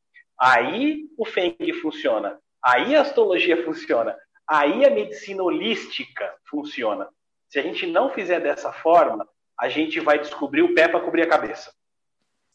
aí o Feng funciona, aí a astrologia funciona, aí a medicina holística funciona. Se a gente não fizer dessa forma, a gente vai descobrir o pé para cobrir a cabeça.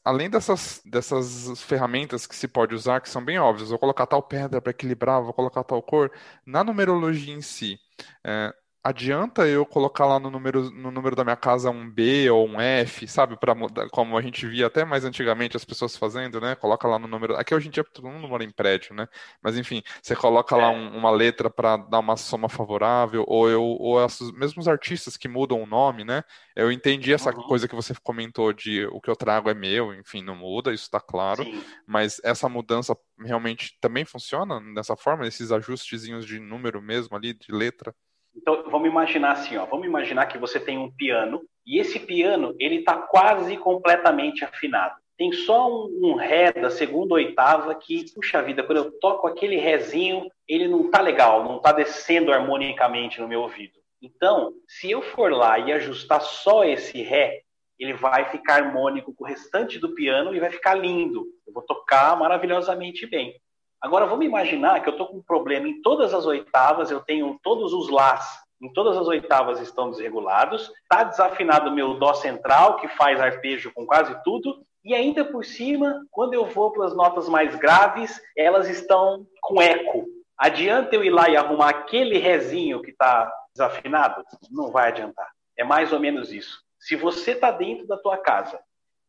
Além dessas, dessas ferramentas que se pode usar, que são bem óbvias, vou colocar tal pedra para equilibrar, vou colocar tal cor, na numerologia em si, é, adianta eu colocar lá no número, no número da minha casa um B ou um F, sabe? Para mudar, como a gente via até mais antigamente as pessoas fazendo, né? Coloca lá no número. Aqui hoje em dia todo mundo mora em prédio, né? Mas enfim, você coloca lá um, uma letra para dar uma soma favorável, ou eu, ou os mesmos artistas que mudam o nome, né? Eu entendi essa uhum. coisa que você comentou de o que eu trago é meu, enfim, não muda, isso está claro. Sim. Mas essa mudança realmente também funciona dessa forma, esses ajustezinhos de número mesmo ali, de letra? Então, vamos imaginar assim, ó, vamos imaginar que você tem um piano e esse piano ele está quase completamente afinado. Tem só um, um, ré da segunda oitava que, puxa vida, quando eu toco aquele rézinho, ele não tá legal, não tá descendo harmonicamente no meu ouvido. Então, se eu for lá e ajustar só esse ré, ele vai ficar harmônico com o restante do piano e vai ficar lindo. Eu vou tocar maravilhosamente bem. Agora vamos imaginar que eu estou com um problema em todas as oitavas, eu tenho todos os Lás em todas as oitavas estão desregulados, está desafinado meu Dó central, que faz arpejo com quase tudo, e ainda por cima, quando eu vou para as notas mais graves, elas estão com eco. Adianta eu ir lá e arrumar aquele rezinho que está desafinado? Não vai adiantar. É mais ou menos isso. Se você está dentro da tua casa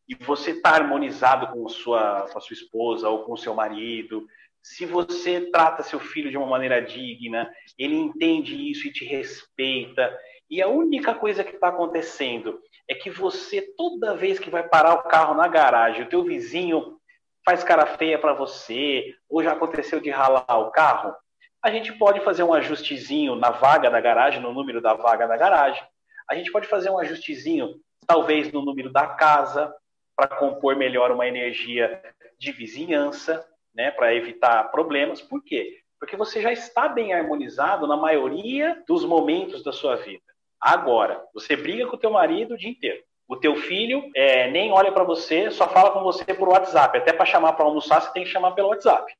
e você está harmonizado com, sua, com a sua esposa ou com o seu marido, se você trata seu filho de uma maneira digna, ele entende isso e te respeita. E a única coisa que está acontecendo é que você, toda vez que vai parar o carro na garagem, o teu vizinho faz cara feia para você, ou já aconteceu de ralar o carro, a gente pode fazer um ajustezinho na vaga da garagem, no número da vaga da garagem. A gente pode fazer um ajustezinho, talvez, no número da casa, para compor melhor uma energia de vizinhança né, para evitar problemas. Por quê? Porque você já está bem harmonizado na maioria dos momentos da sua vida. Agora, você briga com o teu marido o dia inteiro. O teu filho é, nem olha para você, só fala com você por WhatsApp. Até para chamar para almoçar, você tem que chamar pelo WhatsApp.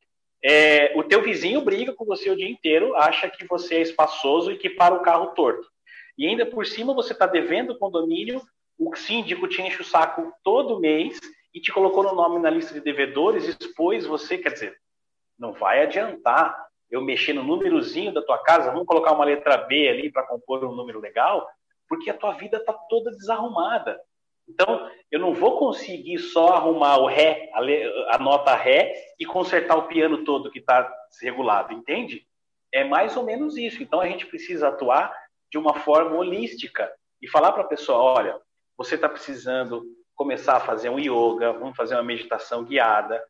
É, o teu vizinho briga com você o dia inteiro, acha que você é espaçoso e que para o carro torto. E ainda por cima você está devendo o condomínio, o síndico te enche o saco todo mês e te colocou no nome na lista de devedores, expôs você, quer dizer, não vai adiantar eu mexer no númerozinho da tua casa, vamos colocar uma letra B ali para compor um número legal, porque a tua vida está toda desarrumada. Então, eu não vou conseguir só arrumar o Ré, a, nota Ré, e consertar o piano todo que está desregulado, entende? É mais ou menos isso. Então, a gente precisa atuar de uma forma holística e falar para a pessoa: olha, você está precisando começar a fazer um yoga, vamos fazer uma meditação guiada,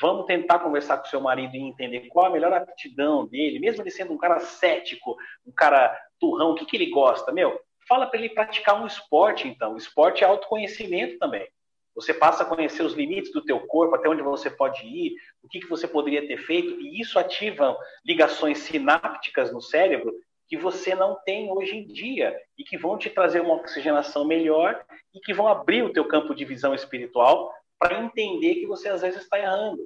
vamos tentar conversar com seu marido e entender qual a melhor aptidão dele, mesmo ele sendo um cara cético, um cara turrão, o que, que ele gosta, meu, fala para ele praticar um esporte, então. O esporte é autoconhecimento também. Você passa a conhecer os limites do teu corpo, até onde você pode ir, o que, que você poderia ter feito, e isso ativa ligações sinápticas no cérebro que você não tem hoje em dia e que vão te trazer uma oxigenação melhor e que vão abrir o teu campo de visão espiritual para entender que você às vezes está errando.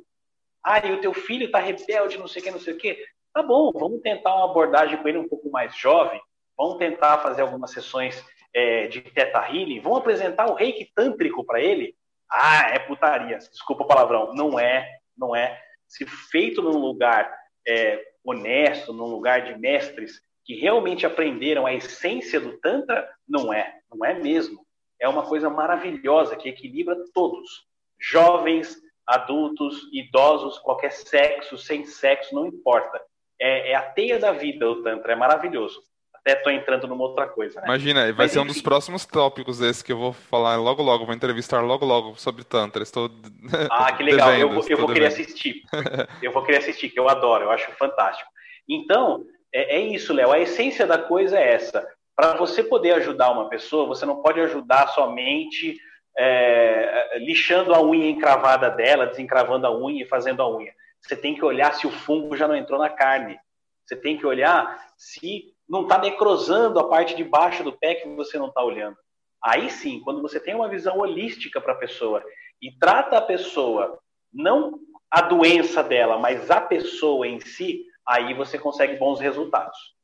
Ah, e o teu filho está rebelde, não sei o que, não sei o que. Tá bom, vamos tentar uma abordagem com ele um pouco mais jovem, vamos tentar fazer algumas sessões é, de teta healing, vamos apresentar o reiki tântrico para ele. Ah, é putaria, desculpa o palavrão. Não é, não é. Se feito num lugar é, honesto, num lugar de mestres, que realmente aprenderam a essência do Tantra, não é, não é mesmo. É uma coisa maravilhosa que equilibra todos, jovens, adultos, idosos, qualquer sexo, sem sexo, não importa. É, é a teia da vida o Tantra, é maravilhoso. até estou entrando numa outra coisa. Né? Imagina, vai Mas, ser enfim. um dos próximos tópicos esse que eu vou falar logo logo, vou entrevistar logo logo sobre Tantra. Estou [laughs] Ah, que legal, devendo, eu, vou, eu vou querer assistir. [laughs] eu vou querer assistir, que eu adoro, eu acho fantástico. Então, é, é isso, Léo, a essência da coisa é essa. Para você poder ajudar uma pessoa, você não pode ajudar somente é, lixando a unha encravada dela, desencravando a unha e fazendo a unha. Você tem que olhar se o fungo já não entrou na carne. Você tem que olhar se não está necrosando a parte de baixo do pé que você não está olhando. Aí sim, quando você tem uma visão holística para a pessoa e trata a pessoa, não a doença dela, mas a pessoa em si, aí você consegue bons resultados.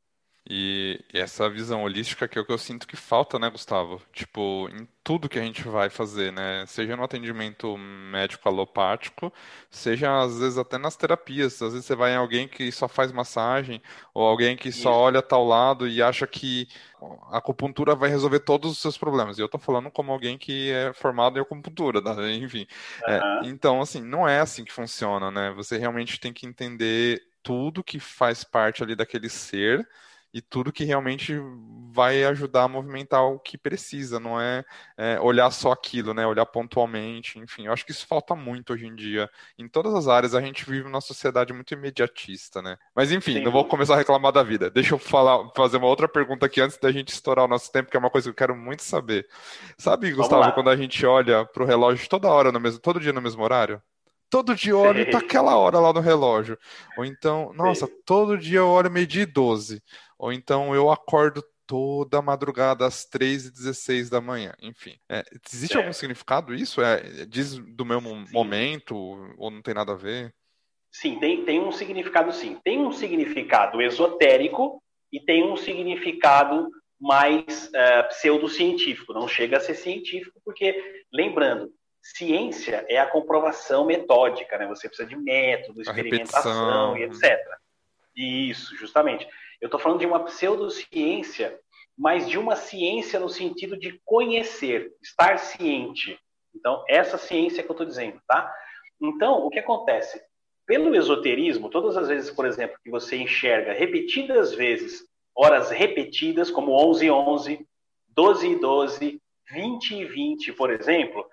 E essa visão holística que é o que eu sinto que falta, né, Gustavo? Tipo, em tudo que a gente vai fazer, né? Seja no atendimento médico alopático, seja às vezes até nas terapias. Às vezes você vai em alguém que só faz massagem, ou alguém que só Isso. olha tal lado e acha que a acupuntura vai resolver todos os seus problemas. E eu tô falando como alguém que é formado em acupuntura, né? enfim. Uhum. É, então, assim, não é assim que funciona, né? Você realmente tem que entender tudo que faz parte ali daquele ser e tudo que realmente vai ajudar a movimentar o que precisa, não é, é, olhar só aquilo, né? Olhar pontualmente, enfim. Eu acho que isso falta muito hoje em dia. Em todas as áreas a gente vive numa sociedade muito imediatista, né? Mas enfim, Sim. não vou começar a reclamar da vida. Deixa eu falar, fazer uma outra pergunta aqui antes da gente estourar o nosso tempo, que é uma coisa que eu quero muito saber. Sabe, Gustavo, quando a gente olha para o relógio toda hora no mesmo, todo dia no mesmo horário? Todo dia eu olho tá aquela hora lá no relógio. Ou então, nossa, todo dia eu olho meio-dia e 12. Ou então eu acordo toda madrugada às 3h16 da manhã. Enfim, é, existe é. algum significado isso? É, diz do meu sim. momento ou não tem nada a ver? Sim, tem, tem um significado sim. Tem um significado esotérico e tem um significado mais uh, pseudocientífico. Não chega a ser científico, porque, lembrando, ciência é a comprovação metódica, né? Você precisa de método, experimentação e etc. Isso, justamente. Eu estou falando de uma pseudociência, mas de uma ciência no sentido de conhecer, estar ciente. Então, essa ciência que eu estou dizendo, tá? Então, o que acontece? Pelo esoterismo, todas as vezes, por exemplo, que você enxerga repetidas vezes, horas repetidas, como 11 e 11, 12 e 12, 20 e 20, por exemplo,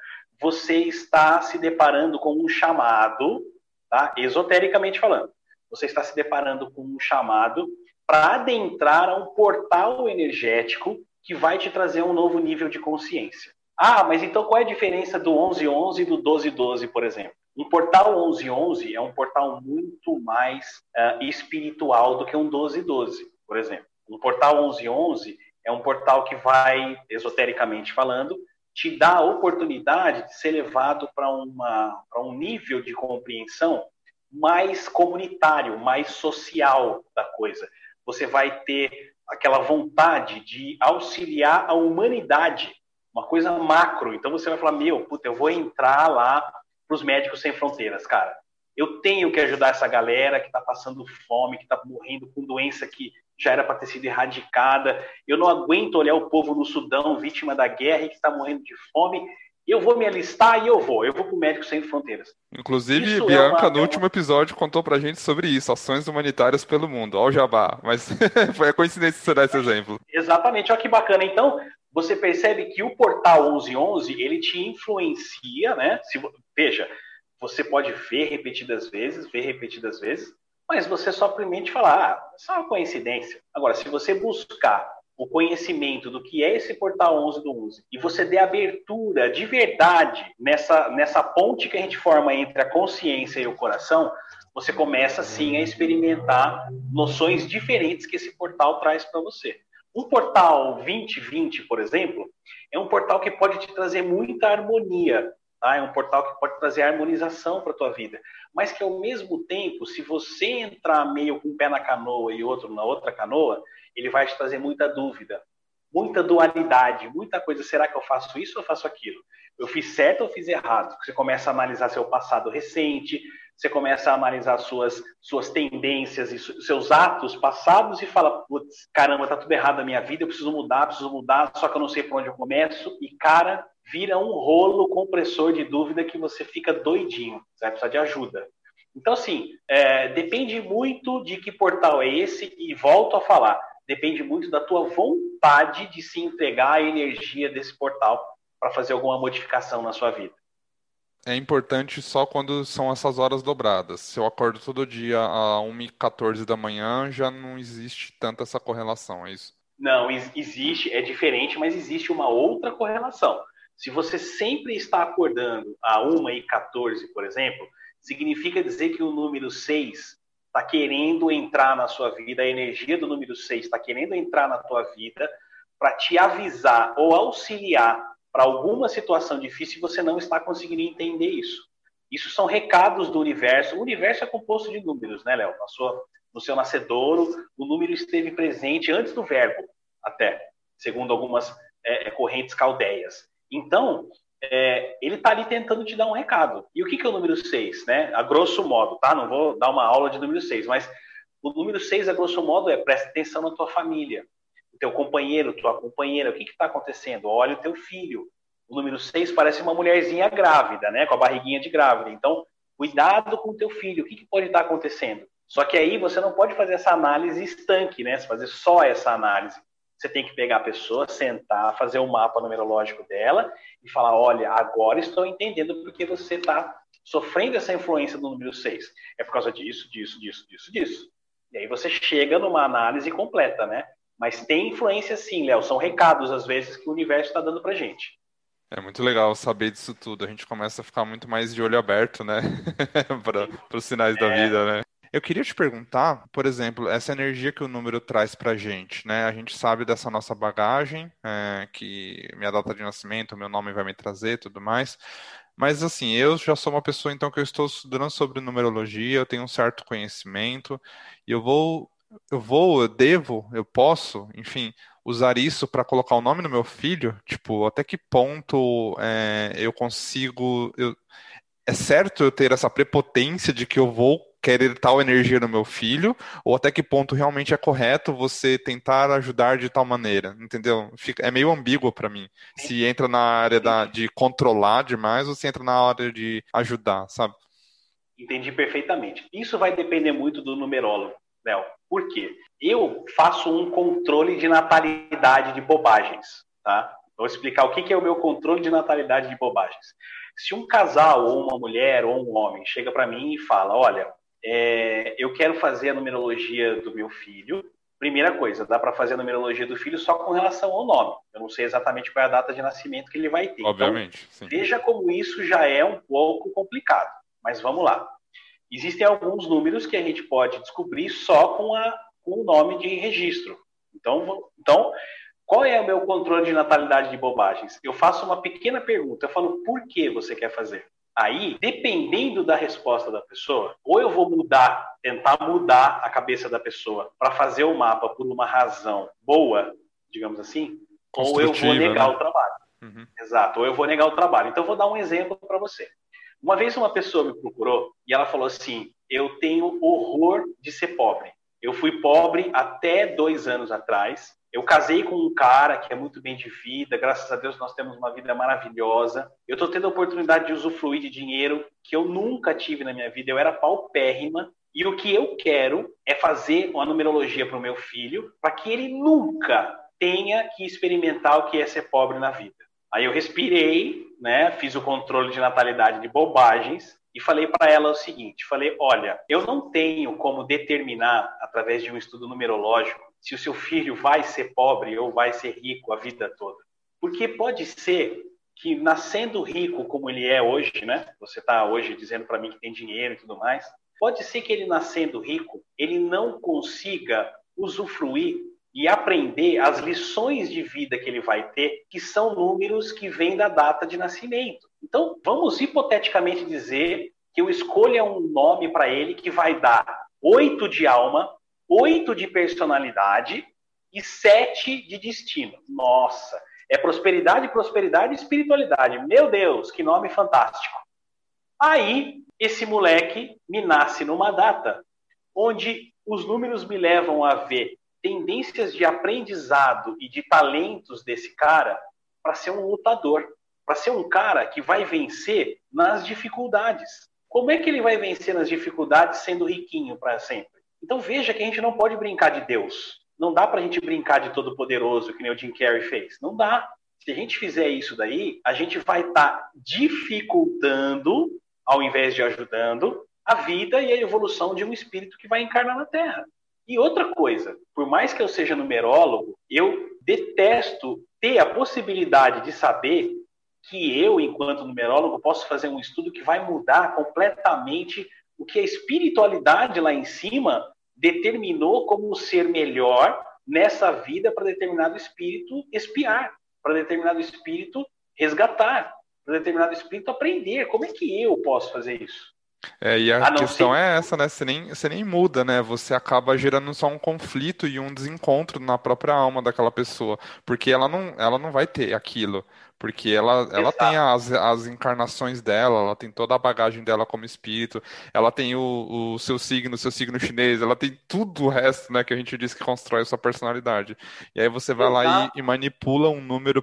você está se deparando com um chamado, tá? esotericamente falando, você está se deparando com um chamado para adentrar a um portal energético que vai te trazer um novo nível de consciência. Ah, mas então qual é a diferença do 1111 e do 1212, por exemplo? Um portal 1111 é um portal muito mais uh, espiritual do que um 1212, por exemplo. Um portal 1111 é um portal que vai, esotericamente falando, te dá a oportunidade de ser levado para um nível de compreensão mais comunitário, mais social da coisa você vai ter aquela vontade de auxiliar a humanidade, uma coisa macro. Então você vai falar: meu, puta, eu vou entrar lá para os médicos sem fronteiras, cara. Eu tenho que ajudar essa galera que está passando fome, que está morrendo com doença que já era para ter sido erradicada. Eu não aguento olhar o povo no Sudão, vítima da guerra e que está morrendo de fome eu vou me alistar e eu vou. Eu vou para o Médico Sem Fronteiras. Inclusive, isso é Bianca, é uma... no último episódio, contou pra gente sobre isso, ações humanitárias pelo mundo. Olha o jabá. Mas [laughs] foi a coincidência de você dar esse exemplo. Exatamente, olha que bacana. Então, você percebe que o portal 1111, ele te influencia, né? Se, veja, você pode ver repetidas vezes, ver repetidas vezes, mas você só somente falar, ah, isso é uma coincidência. Agora, se você buscar o conhecimento do que é esse portal 11 do 11 e você der abertura de verdade nessa, nessa ponte que a gente forma entre a consciência e o coração, você começa sim a experimentar noções diferentes que esse portal traz para você. Um portal 2020, por exemplo, é um portal que pode te trazer muita harmonia, tá? É um portal que pode trazer harmonização para a tua vida, mas que ao mesmo tempo, se você entrar meio com um pé na canoa e outro na outra canoa, ele vai te trazer muita dúvida, muita dualidade, muita coisa. Será que eu faço isso ou faço aquilo? Eu fiz certo ou fiz errado? Você começa a analisar seu passado recente, você começa a analisar suas, suas tendências e seus atos passados e fala, caramba, tá tudo errado na minha vida, eu preciso mudar, preciso mudar, só que eu não sei por onde eu começo. E, cara, vira um rolo compressor de dúvida que você fica doidinho, você vai precisar de ajuda. Então, assim, é, depende muito de que portal é esse, e volto a falar, depende muito da tua vontade de se entregar à energia desse portal para fazer alguma modificação na sua vida. É importante só quando são essas horas dobradas. Se eu acordo todo dia a 1h14 da manhã, já não existe tanta essa correlação, é isso? Não, existe, é diferente, mas existe uma outra correlação. Se você sempre está acordando a 1h14, por exemplo, significa dizer que o número 6 está querendo entrar na sua vida, a energia do número 6 está querendo entrar na tua vida para te avisar ou auxiliar para alguma situação difícil e você não está conseguindo entender isso. Isso são recados do universo. O universo é composto de números, né, Léo? No seu nascedouro, o número esteve presente antes do verbo, até, segundo algumas é, é correntes caldeias. Então, é, ele está ali tentando te dar um recado. E o que, que é o número 6? Né? A grosso modo, tá? Não vou dar uma aula de número 6, mas o número 6, a grosso modo, é presta atenção na tua família teu companheiro, tua companheira, o que está acontecendo? Olha o teu filho. O número 6 parece uma mulherzinha grávida, né? Com a barriguinha de grávida. Então, cuidado com o teu filho. O que, que pode estar tá acontecendo? Só que aí você não pode fazer essa análise estanque, né? Fazer só essa análise. Você tem que pegar a pessoa, sentar, fazer o um mapa numerológico dela e falar: olha, agora estou entendendo porque você está sofrendo essa influência do número 6. É por causa disso, disso, disso, disso, disso. E aí você chega numa análise completa, né? Mas tem influência sim, Léo. São recados, às vezes, que o universo está dando pra gente. É muito legal saber disso tudo. A gente começa a ficar muito mais de olho aberto, né? [laughs] para os sinais é... da vida, né? Eu queria te perguntar, por exemplo, essa energia que o número traz para a gente, né? A gente sabe dessa nossa bagagem, é, que minha data de nascimento, meu nome vai me trazer, tudo mais. Mas assim, eu já sou uma pessoa então que eu estou estudando sobre numerologia, eu tenho um certo conhecimento e eu vou eu vou, eu devo, eu posso, enfim, usar isso para colocar o nome no meu filho? Tipo, até que ponto é, eu consigo. Eu, é certo eu ter essa prepotência de que eu vou querer tal energia no meu filho? Ou até que ponto realmente é correto você tentar ajudar de tal maneira? Entendeu? Fica, é meio ambíguo para mim. Se entra na área da, de controlar demais ou se entra na área de ajudar, sabe? Entendi perfeitamente. Isso vai depender muito do numerólogo. Léo. Por quê? Eu faço um controle de natalidade de bobagens, tá? Vou explicar o que é o meu controle de natalidade de bobagens. Se um casal, ou uma mulher, ou um homem, chega para mim e fala, olha, é, eu quero fazer a numerologia do meu filho, primeira coisa, dá para fazer a numerologia do filho só com relação ao nome. Eu não sei exatamente qual é a data de nascimento que ele vai ter. Obviamente. Então, veja como isso já é um pouco complicado. Mas vamos lá. Existem alguns números que a gente pode descobrir só com, a, com o nome de registro. Então, então, qual é o meu controle de natalidade de bobagens? Eu faço uma pequena pergunta, eu falo por que você quer fazer? Aí, dependendo da resposta da pessoa, ou eu vou mudar, tentar mudar a cabeça da pessoa para fazer o mapa por uma razão boa, digamos assim, ou eu vou negar né? o trabalho. Uhum. Exato, ou eu vou negar o trabalho. Então, eu vou dar um exemplo para você. Uma vez uma pessoa me procurou e ela falou assim: Eu tenho horror de ser pobre. Eu fui pobre até dois anos atrás. Eu casei com um cara que é muito bem de vida, graças a Deus nós temos uma vida maravilhosa. Eu estou tendo a oportunidade de usufruir de dinheiro que eu nunca tive na minha vida. Eu era paupérrima. E o que eu quero é fazer uma numerologia para o meu filho, para que ele nunca tenha que experimentar o que é ser pobre na vida. Aí eu respirei, né, fiz o controle de natalidade de bobagens e falei para ela o seguinte: falei, olha, eu não tenho como determinar através de um estudo numerológico se o seu filho vai ser pobre ou vai ser rico a vida toda, porque pode ser que nascendo rico como ele é hoje, né? Você está hoje dizendo para mim que tem dinheiro e tudo mais. Pode ser que ele nascendo rico, ele não consiga usufruir e aprender as lições de vida que ele vai ter, que são números que vêm da data de nascimento. Então, vamos hipoteticamente dizer que eu escolha um nome para ele que vai dar oito de alma, oito de personalidade e sete de destino. Nossa, é prosperidade, prosperidade e espiritualidade. Meu Deus, que nome fantástico. Aí, esse moleque me nasce numa data onde os números me levam a ver tendências de aprendizado e de talentos desse cara para ser um lutador, para ser um cara que vai vencer nas dificuldades. Como é que ele vai vencer nas dificuldades sendo riquinho para sempre? Então veja que a gente não pode brincar de Deus. Não dá para a gente brincar de todo poderoso que nem o Jim Carrey fez. Não dá. Se a gente fizer isso daí, a gente vai estar tá dificultando, ao invés de ajudando, a vida e a evolução de um espírito que vai encarnar na Terra. E outra coisa, por mais que eu seja numerólogo, eu detesto ter a possibilidade de saber que eu, enquanto numerólogo, posso fazer um estudo que vai mudar completamente o que a espiritualidade lá em cima determinou como ser melhor nessa vida para determinado espírito espiar para determinado espírito resgatar, para determinado espírito aprender. Como é que eu posso fazer isso? É, e a questão ser... é essa, né? Você nem, você nem muda, né? Você acaba gerando só um conflito e um desencontro na própria alma daquela pessoa. Porque ela não, ela não vai ter aquilo. Porque ela, ela tem as, as encarnações dela, ela tem toda a bagagem dela como espírito, ela tem o, o seu signo, o seu signo chinês, ela tem tudo o resto, né, que a gente diz que constrói a sua personalidade. E aí você vai lá e, e manipula um número.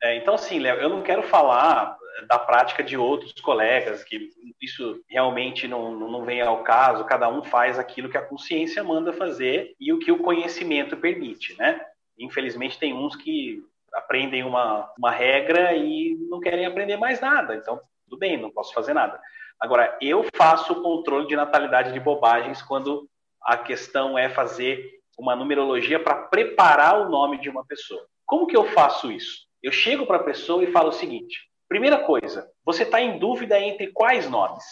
É, então, assim, Léo, eu não quero falar da prática de outros colegas, que isso realmente não, não vem ao caso, cada um faz aquilo que a consciência manda fazer e o que o conhecimento permite, né? Infelizmente, tem uns que aprendem uma, uma regra e não querem aprender mais nada. Então, tudo bem, não posso fazer nada. Agora, eu faço o controle de natalidade de bobagens quando a questão é fazer uma numerologia para preparar o nome de uma pessoa. Como que eu faço isso? Eu chego para a pessoa e falo o seguinte: primeira coisa, você está em dúvida entre quais nomes?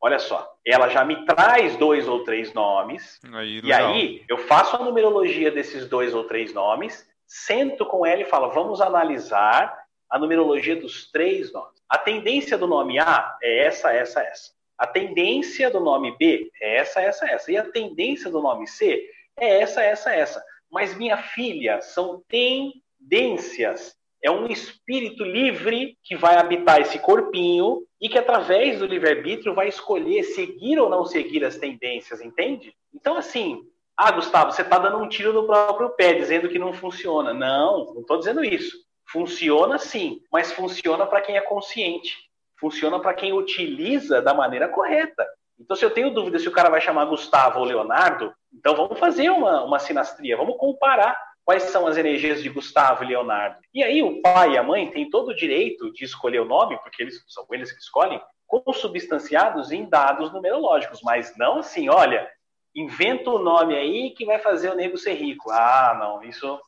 Olha só, ela já me traz dois ou três nomes, aí, e aí eu faço a numerologia desses dois ou três nomes sento com ela e falo, vamos analisar a numerologia dos três nomes. A tendência do nome A é essa, essa, essa. A tendência do nome B é essa, essa, essa. E a tendência do nome C é essa, essa, essa. Mas minha filha são tendências. É um espírito livre que vai habitar esse corpinho e que, através do livre-arbítrio, vai escolher seguir ou não seguir as tendências, entende? Então, assim, ah, Gustavo, você está dando um tiro no próprio pé, dizendo que não funciona. Não, não estou dizendo isso. Funciona sim, mas funciona para quem é consciente. Funciona para quem utiliza da maneira correta. Então, se eu tenho dúvida se o cara vai chamar Gustavo ou Leonardo, então vamos fazer uma, uma sinastria, vamos comparar quais são as energias de Gustavo e Leonardo. E aí o pai e a mãe têm todo o direito de escolher o nome, porque eles são eles que escolhem, consubstanciados em dados numerológicos, mas não assim, olha, inventa um nome aí que vai fazer o nego ser rico. Ah, não, isso,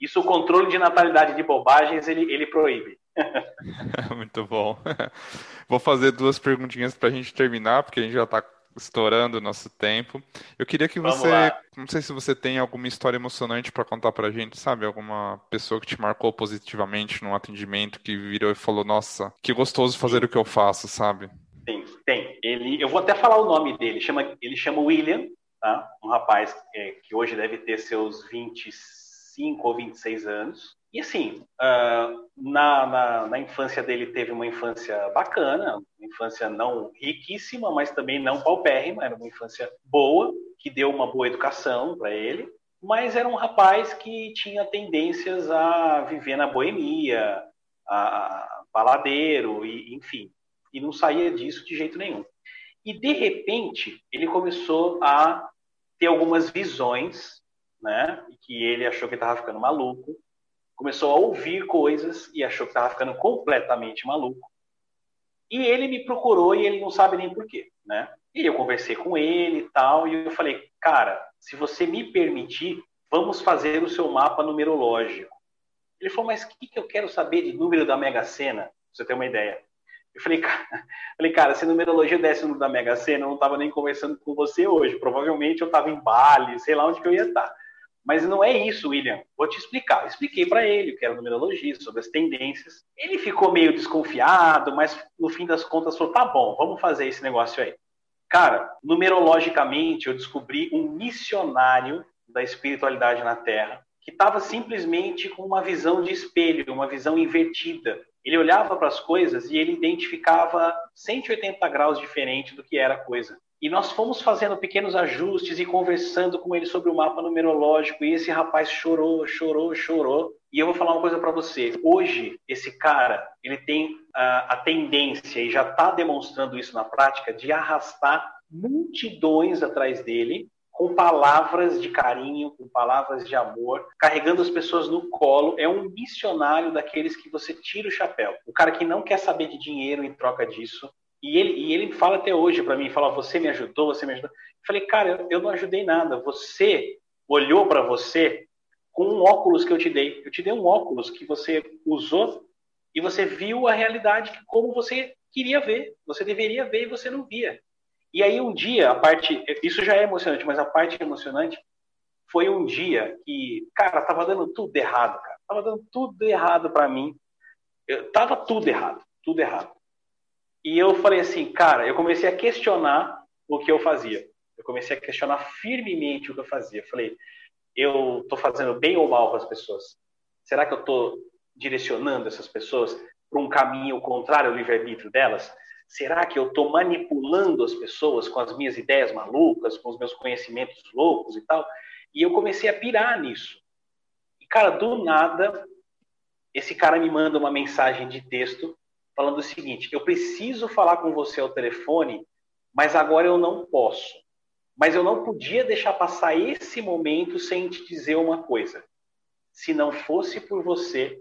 isso o controle de natalidade de bobagens ele, ele proíbe. [laughs] Muito bom. [laughs] Vou fazer duas perguntinhas para a gente terminar, porque a gente já está estourando o nosso tempo. Eu queria que você, não sei se você tem alguma história emocionante para contar para a gente, sabe? Alguma pessoa que te marcou positivamente num atendimento que virou e falou: Nossa, que gostoso fazer o que eu faço, sabe? Tem, tem. Ele, eu vou até falar o nome dele. Chama, ele chama William tá? um rapaz é, que hoje deve ter seus 25 ou 26 anos. E assim, uh, na, na, na, infância dele teve uma infância bacana, uma infância não riquíssima, mas também não paupérrima, era uma infância boa, que deu uma boa educação para ele, mas era um rapaz que tinha tendências a viver na boemia, a, baladeiro, e, enfim, e não saía disso de jeito nenhum. E de repente ele começou a ter algumas visões, né? Que ele achou que estava ficando maluco, começou a ouvir coisas e achou que estava ficando completamente maluco. E ele me procurou e ele não sabe nem porquê, né? E eu conversei com ele e tal, e eu falei, cara, se você me permitir, vamos fazer o seu mapa numerológico. Ele falou, mas o que, que eu quero saber de número da Mega Sena? Pra você ter uma ideia. Eu falei, cara, [laughs] falei, cara, se numerologia desse no da Mega Sena, eu não estava nem conversando com você hoje. Provavelmente eu estava em Bali, sei lá onde que eu ia estar. Mas não é isso, William. Vou te explicar. Expliquei para ele o que era numerologia, sobre as tendências. Ele ficou meio desconfiado, mas no fim das contas falou: tá bom, vamos fazer esse negócio aí. Cara, numerologicamente eu descobri um missionário da espiritualidade na Terra que estava simplesmente com uma visão de espelho, uma visão invertida ele olhava para as coisas e ele identificava 180 graus diferente do que era a coisa. E nós fomos fazendo pequenos ajustes e conversando com ele sobre o mapa numerológico. E esse rapaz chorou, chorou, chorou. E eu vou falar uma coisa para você. Hoje, esse cara, ele tem a, a tendência, e já está demonstrando isso na prática, de arrastar multidões atrás dele com palavras de carinho, com palavras de amor, carregando as pessoas no colo. É um missionário daqueles que você tira o chapéu. O cara que não quer saber de dinheiro em troca disso. E ele, e ele fala até hoje para mim, fala, você me ajudou, você me ajudou. Eu falei, cara, eu, eu não ajudei nada. Você olhou para você com um óculos que eu te dei. Eu te dei um óculos que você usou e você viu a realidade como você queria ver, você deveria ver e você não via. E aí um dia, a parte, isso já é emocionante, mas a parte emocionante foi um dia que, cara, tava dando tudo errado, cara. Tava dando tudo errado para mim. Eu, tava tudo errado, tudo errado. E eu falei assim, cara, eu comecei a questionar o que eu fazia. Eu comecei a questionar firmemente o que eu fazia. Eu falei, eu tô fazendo bem ou mal para as pessoas? Será que eu tô direcionando essas pessoas para um caminho contrário ao livre-arbítrio delas? Será que eu estou manipulando as pessoas com as minhas ideias malucas, com os meus conhecimentos loucos e tal? E eu comecei a pirar nisso. E, cara, do nada, esse cara me manda uma mensagem de texto falando o seguinte: eu preciso falar com você ao telefone, mas agora eu não posso. Mas eu não podia deixar passar esse momento sem te dizer uma coisa. Se não fosse por você,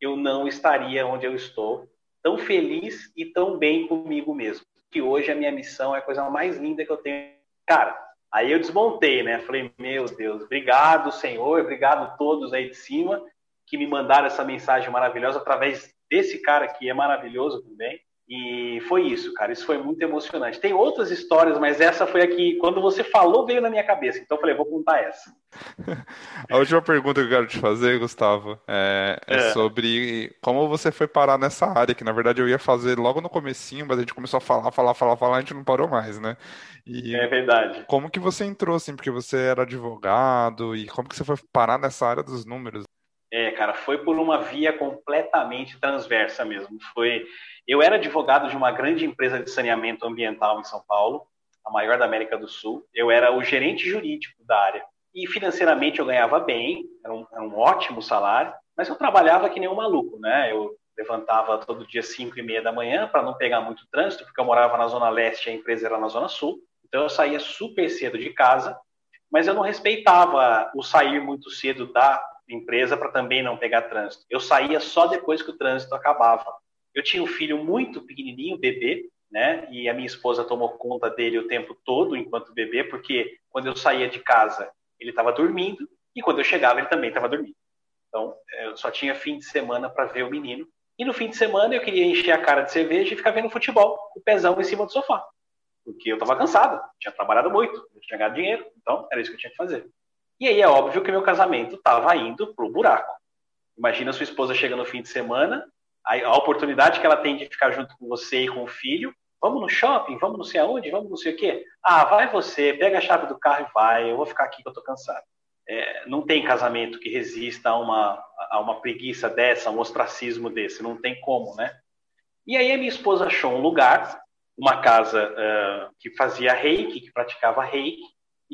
eu não estaria onde eu estou, tão feliz e tão bem comigo mesmo. Que hoje a minha missão é a coisa mais linda que eu tenho. Cara, aí eu desmontei, né? Falei, meu Deus, obrigado, Senhor, obrigado a todos aí de cima que me mandaram essa mensagem maravilhosa através desse cara que é maravilhoso também. E foi isso, cara. Isso foi muito emocionante. Tem outras histórias, mas essa foi a que, quando você falou, veio na minha cabeça. Então eu falei, vou contar essa. [laughs] a última pergunta que eu quero te fazer, Gustavo, é, é, é, sobre como você foi parar nessa área, que na verdade eu ia fazer logo no comecinho, mas a gente começou a falar, falar, falar, falar, a gente não parou mais, né? E é verdade. Como que você entrou, assim, porque você era advogado, e como que você foi parar nessa área dos números? É, cara, foi por uma via completamente transversa mesmo. Foi, eu era advogado de uma grande empresa de saneamento ambiental em São Paulo, a maior da América do Sul. Eu era o gerente jurídico da área e financeiramente eu ganhava bem, era um, era um ótimo salário, mas eu trabalhava que nem um maluco, né? Eu levantava todo dia 5 e meia da manhã para não pegar muito trânsito, porque eu morava na zona leste e a empresa era na zona sul. Então eu saía super cedo de casa, mas eu não respeitava o sair muito cedo da empresa para também não pegar trânsito. Eu saía só depois que o trânsito acabava. Eu tinha um filho muito pequenininho, bebê, né? E a minha esposa tomou conta dele o tempo todo enquanto bebê, porque quando eu saía de casa ele estava dormindo e quando eu chegava ele também estava dormindo. Então eu só tinha fim de semana para ver o menino. E no fim de semana eu queria encher a cara de cerveja e ficar vendo futebol, o pezão em cima do sofá. Porque eu estava cansado, tinha trabalhado muito, tinha ganhado dinheiro, então era isso que eu tinha que fazer. E aí é óbvio que meu casamento estava indo pro buraco. Imagina sua esposa chega no fim de semana, a, oportunidade que ela tem de ficar junto com você e com o filho. Vamos no shopping, vamos não sei aonde, vamos não sei o quê. Ah, vai você, pega a chave do carro e vai, eu vou ficar aqui que eu tô cansado. É, não tem casamento que resista a uma, a uma preguiça dessa, a um ostracismo desse, não tem como, né? E aí a minha esposa achou um lugar, uma casa uh, que fazia reiki, que praticava reiki,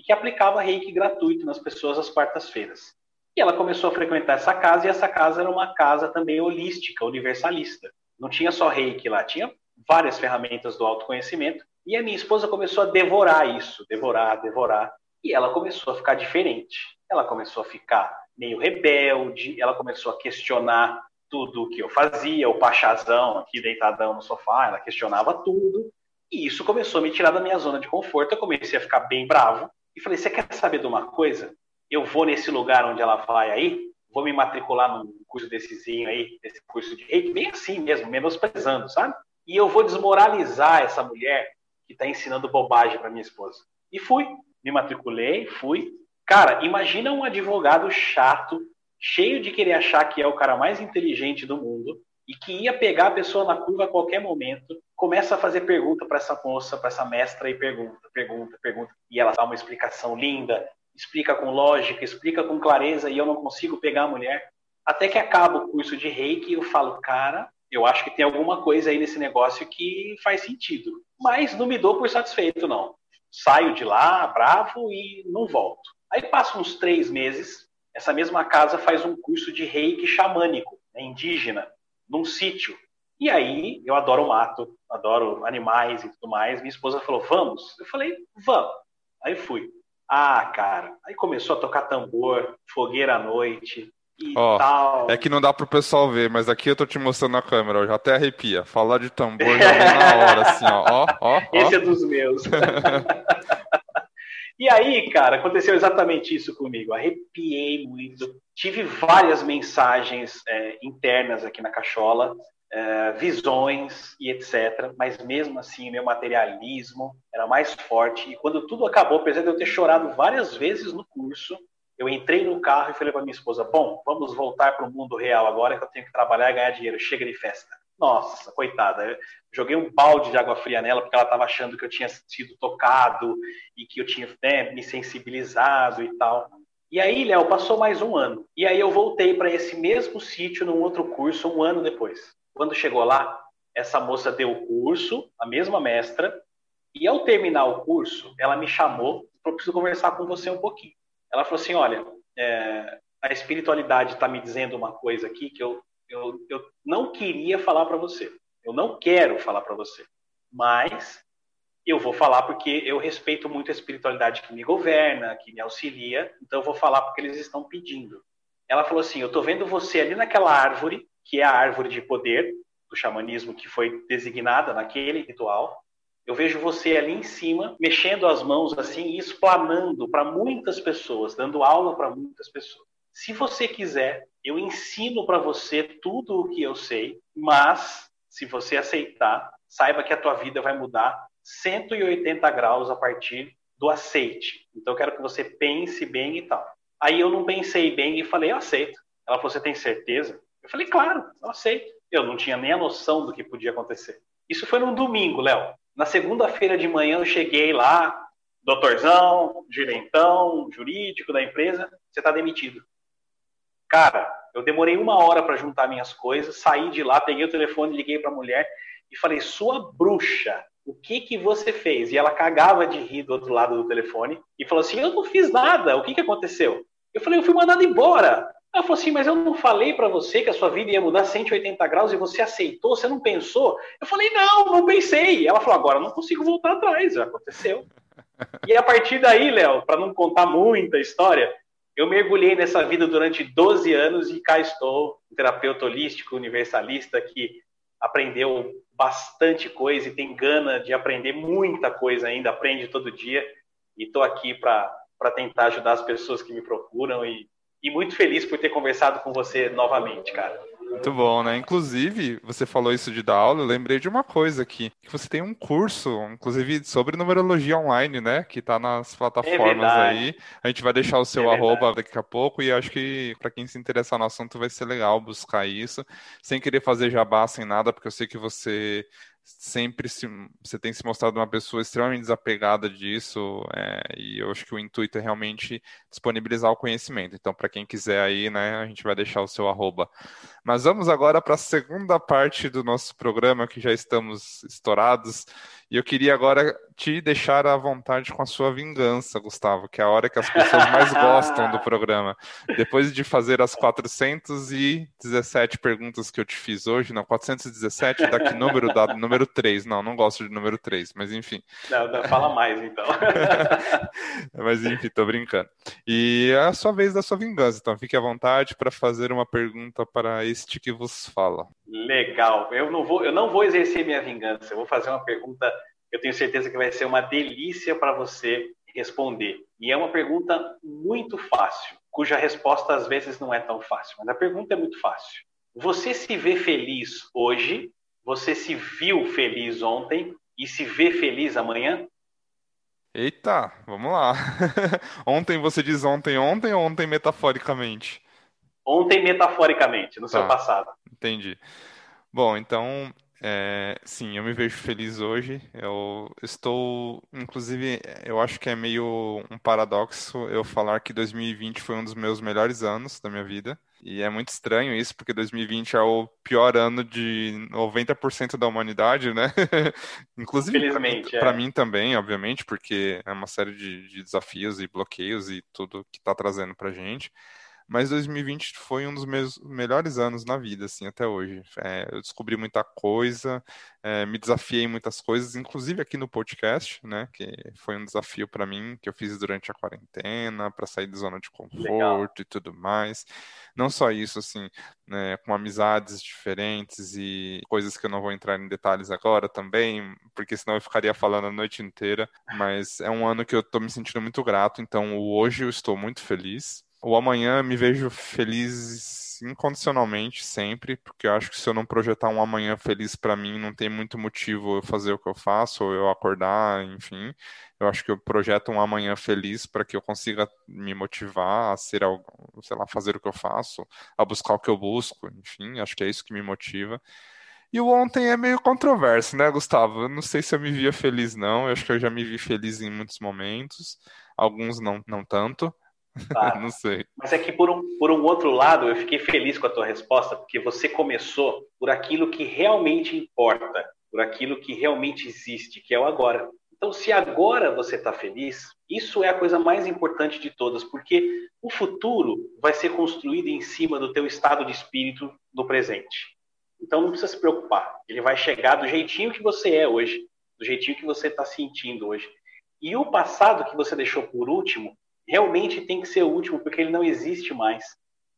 e que aplicava reiki gratuito nas pessoas às quartas-feiras. E ela começou a frequentar essa casa, e essa casa era uma casa também holística, universalista. Não tinha só reiki lá, tinha várias ferramentas do autoconhecimento. E a minha esposa começou a devorar isso, devorar, devorar. E ela começou a ficar diferente. Ela começou a ficar meio rebelde, ela começou a questionar tudo o que eu fazia, o pachazão aqui deitadão no sofá, ela questionava tudo. E isso começou a me tirar da minha zona de conforto. Eu comecei a ficar bem bravo e falei: Você quer saber de uma coisa? Eu vou nesse lugar onde ela vai aí, vou me matricular num curso dessezinho aí, desse curso de reiki, bem assim mesmo, menosprezando, sabe? E eu vou desmoralizar essa mulher que está ensinando bobagem para minha esposa. E fui, me matriculei, fui. Cara, imagina um advogado chato, cheio de querer achar que é o cara mais inteligente do mundo, e que ia pegar a pessoa na curva a qualquer momento, começa a fazer pergunta para essa moça, para essa mestra e pergunta, pergunta, pergunta, e ela dá uma explicação linda, explica com lógica, explica com clareza e eu não consigo pegar a mulher. Até que acaba o curso de reiki eu falo, cara, eu acho que tem alguma coisa aí nesse negócio que faz sentido. Mas não me dou por satisfeito, não. Saio de lá, bravo, e não volto. Aí passam uns três meses, essa mesma casa faz um curso de reiki xamânico, né, indígena num sítio. E aí, eu adoro mato, adoro animais e tudo mais. Minha esposa falou, vamos? Eu falei, vamos. Aí fui. Ah, cara, aí começou a tocar tambor, fogueira à noite e Ó, tal. é que não dá pro pessoal ver, mas aqui eu tô te mostrando na câmera, já até arrepia. Falar de tambor já vem na hora, assim, ó, ó, ó, [laughs] Esse é dos meus. [laughs] E aí, cara, aconteceu exatamente isso comigo. Arrepiei muito. Tive várias mensagens é, internas aqui na cachola, é, visões e etc. Mas mesmo assim, meu materialismo era mais forte. E quando tudo acabou, apesar de eu ter chorado várias vezes no curso, eu entrei no carro e falei para minha esposa: Bom, vamos voltar para o mundo real agora que eu tenho que trabalhar e ganhar dinheiro. Chega de festa. Nossa, coitada. Eu joguei um balde de água fria nela porque ela estava achando que eu tinha sido tocado e que eu tinha né, me sensibilizado e tal. E aí, Léo, passou mais um ano. E aí eu voltei para esse mesmo sítio num outro curso um ano depois. Quando chegou lá, essa moça deu o curso, a mesma mestra, e ao terminar o curso, ela me chamou e preciso conversar com você um pouquinho. Ela falou assim: olha, é, a espiritualidade está me dizendo uma coisa aqui que eu, eu, eu não queria falar para você. Eu não quero falar para você. Mas eu vou falar porque eu respeito muito a espiritualidade que me governa, que me auxilia, então eu vou falar porque eles estão pedindo. Ela falou assim: Eu estou vendo você ali naquela árvore, que é a árvore de poder do xamanismo que foi designada naquele ritual. Eu vejo você ali em cima, mexendo as mãos assim e explanando para muitas pessoas, dando aula para muitas pessoas. Se você quiser, eu ensino para você tudo o que eu sei, mas se você aceitar, saiba que a tua vida vai mudar 180 graus a partir do aceite. Então eu quero que você pense bem e tal. Aí eu não pensei bem e falei, eu aceito. Ela falou, você tem certeza? Eu falei, claro, eu aceito. Eu não tinha nem a noção do que podia acontecer. Isso foi num domingo, Léo. Na segunda-feira de manhã eu cheguei lá, doutorzão, gerentão, jurídico da empresa, você está demitido. Cara, eu demorei uma hora para juntar minhas coisas, saí de lá, peguei o telefone, liguei para a mulher e falei: "Sua bruxa, o que que você fez?" E ela cagava de rir do outro lado do telefone e falou assim: "Eu não fiz nada. O que que aconteceu?" Eu falei: "Eu fui mandado embora." Ela falou assim: "Mas eu não falei para você que a sua vida ia mudar 180 graus e você aceitou? Você não pensou?" Eu falei: "Não, não pensei." Ela falou: "Agora não consigo voltar atrás, aconteceu." E a partir daí, Léo, para não contar muita história, eu mergulhei nessa vida durante 12 anos e cá estou, um terapeuta holístico, universalista, que aprendeu bastante coisa e tem gana de aprender muita coisa ainda, aprende todo dia. E estou aqui para tentar ajudar as pessoas que me procuram e, e muito feliz por ter conversado com você novamente, cara. Muito bom, né? Inclusive, você falou isso de dar aula, eu lembrei de uma coisa aqui, que você tem um curso, inclusive, sobre numerologia online, né? Que tá nas plataformas É aí. A gente vai deixar o seu É arroba daqui a pouco e acho que para quem se interessar no assunto vai ser legal buscar isso, sem querer fazer jabá, sem nada, porque eu sei que você sempre se, você tem se mostrado uma pessoa extremamente desapegada disso, é, e eu acho que o intuito é realmente disponibilizar o conhecimento. Então, para quem quiser aí, né, a gente vai deixar o seu arroba. Mas vamos agora para a segunda parte do nosso programa, que já estamos estourados. E eu queria agora te deixar à vontade com a sua vingança, Gustavo, que é a hora que as pessoas mais [laughs] gostam do programa. Depois de fazer as 417 perguntas que eu te fiz hoje, não, 417, daqui número dado, número 3. Não, não gosto de número 3, mas enfim. Não, não, fala mais então. [laughs] mas enfim, tô brincando. E é a sua vez da sua vingança, então fique à vontade para fazer uma pergunta para este que vos fala. Legal. Eu não vou, eu não vou exercer minha vingança. Eu vou fazer uma pergunta. Eu tenho certeza que vai ser uma delícia para você responder. E é uma pergunta muito fácil, cuja resposta às vezes não é tão fácil, mas a pergunta é muito fácil. Você se vê feliz hoje? Você se viu feliz ontem e se vê feliz amanhã? Eita, vamos lá. [laughs] ontem você diz ontem, ontem ou ontem metaforicamente? Ontem metaforicamente, no tá, seu passado. Entendi. Bom, então, é, sim, eu me vejo feliz hoje. Eu estou, inclusive, eu acho que é meio um paradoxo eu falar que 2020 foi um dos meus melhores anos da minha vida. E é muito estranho isso, porque 2020 é o pior ano de 90% da humanidade, né? [laughs] Inclusive para mim, é. mim, também, obviamente, porque é uma série de, de desafios e bloqueios e tudo que está trazendo para gente. Mas 2020 foi um dos meus melhores anos na vida, assim, até hoje. É, eu descobri muita coisa, é, me desafiei em muitas coisas, inclusive aqui no podcast, né, que foi um desafio para mim, que eu fiz durante a quarentena, para sair da zona de conforto Legal. e tudo mais. Não só isso, assim, né, com amizades diferentes e coisas que eu não vou entrar em detalhes agora também, porque senão eu ficaria falando a noite inteira, mas é um ano que eu tô me sentindo muito grato, então hoje eu estou muito feliz. O amanhã me vejo feliz incondicionalmente sempre, porque eu acho que se eu não projetar um amanhã feliz para mim, não tem muito motivo eu fazer o que eu faço, ou eu acordar, enfim. Eu acho que eu projeto um amanhã feliz para que eu consiga me motivar a ser algo, sei lá, fazer o que eu faço, a buscar o que eu busco, enfim, acho que é isso que me motiva. E o ontem é meio controverso, né, Gustavo? Eu não sei se eu me via feliz, não. Eu acho que eu já me vi feliz em muitos momentos, alguns não, não tanto. Tá. [laughs] não sei. Mas é que por um, por um outro lado, eu fiquei feliz com a tua resposta, porque você começou por aquilo que realmente importa, por aquilo que realmente existe, que é o agora. Então, se agora você está feliz, isso é a coisa mais importante de todas, porque o futuro vai ser construído em cima do teu estado de espírito no presente. Então, não precisa se preocupar. Ele vai chegar do jeitinho que você é hoje, do jeitinho que você está sentindo hoje. E o passado que você deixou por último, realmente tem que ser último, porque ele não existe mais.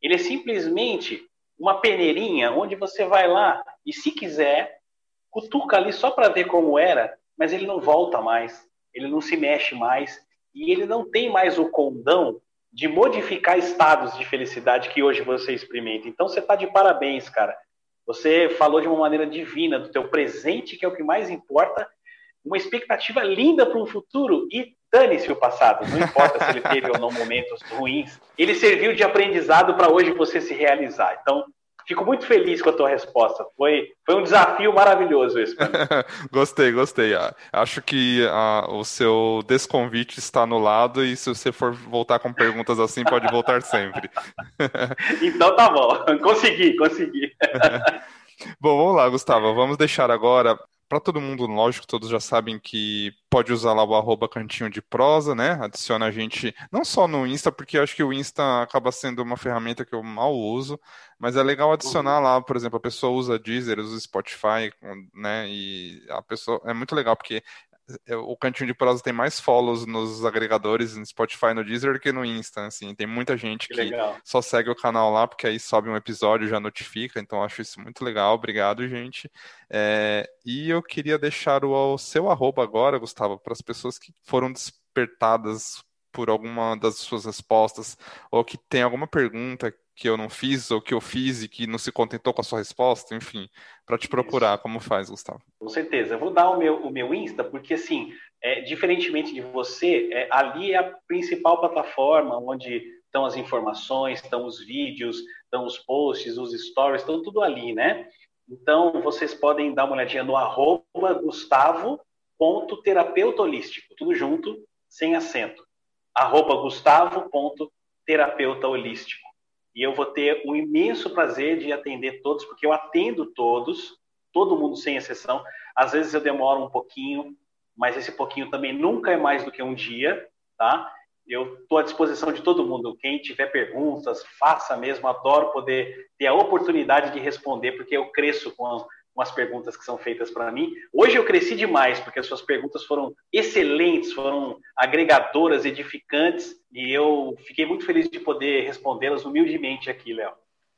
Ele é simplesmente uma peneirinha onde você vai lá e, se quiser, cutuca ali só para ver como era, mas ele não volta mais, ele não se mexe mais e ele não tem mais o condão de modificar estados de felicidade que hoje você experimenta. Então você está de parabéns, cara. Você falou de uma maneira divina do teu presente, que é o que mais importa, uma expectativa linda para um futuro e dane-se o passado, não importa se ele [laughs] teve ou não momentos ruins, ele serviu de aprendizado para hoje você se realizar. Então, fico muito feliz com a tua resposta. Foi, foi um desafio maravilhoso esse. [laughs] gostei, gostei. Ah, acho que ah, o seu desconvite está no lado e se você for voltar com perguntas assim, pode voltar sempre. [laughs] então tá bom, consegui, consegui. Bom, vamos lá, Gustavo. Vamos deixar agora para todo mundo, lógico, todos já sabem que pode usar lá o arroba cantinho de prosa, né? Adiciona a gente, não só no Insta, porque acho que o Insta acaba sendo uma ferramenta que eu mal uso, mas é legal adicionar uhum. lá, por exemplo, a pessoa usa Deezer, usa Spotify, né? E a pessoa é muito legal, porque o Cantinho de Prosa tem mais follows nos agregadores, no Spotify, no Deezer, que no Insta, assim. Tem muita gente que, que só segue o canal lá, porque aí sobe um episódio já notifica, então acho isso muito legal. Obrigado, gente. É, e eu queria deixar o, o seu arroba agora, Gustavo, para as pessoas que foram despertadas por alguma das suas respostas, ou que tem alguma pergunta que eu não fiz ou que eu fiz e que não se contentou com a sua resposta, enfim, para te procurar, como faz, Gustavo? Com certeza. Eu vou dar o meu, o meu Insta, porque assim, é, diferentemente de você, é, ali é a principal plataforma onde estão as informações, estão os vídeos, estão os posts, os stories, estão tudo ali, né? Então, vocês podem dar uma olhadinha no arroba gustavo.terapeuta holístico, tudo junto, sem acento. Arroba gustavo.terapeuta holístico e eu vou ter um imenso prazer de atender todos, porque eu atendo todos, todo mundo sem exceção. Às vezes eu demoro um pouquinho, mas esse pouquinho também nunca é mais do que um dia, tá? Eu estou à disposição de todo mundo. Quem tiver perguntas, faça mesmo. Adoro poder ter a oportunidade de responder, porque eu cresço com com as perguntas que são feitas para mim. Hoje eu cresci demais, porque as suas perguntas foram excelentes, foram agregadoras, edificantes, e eu fiquei muito feliz de poder respondê-las humildemente aqui, Léo.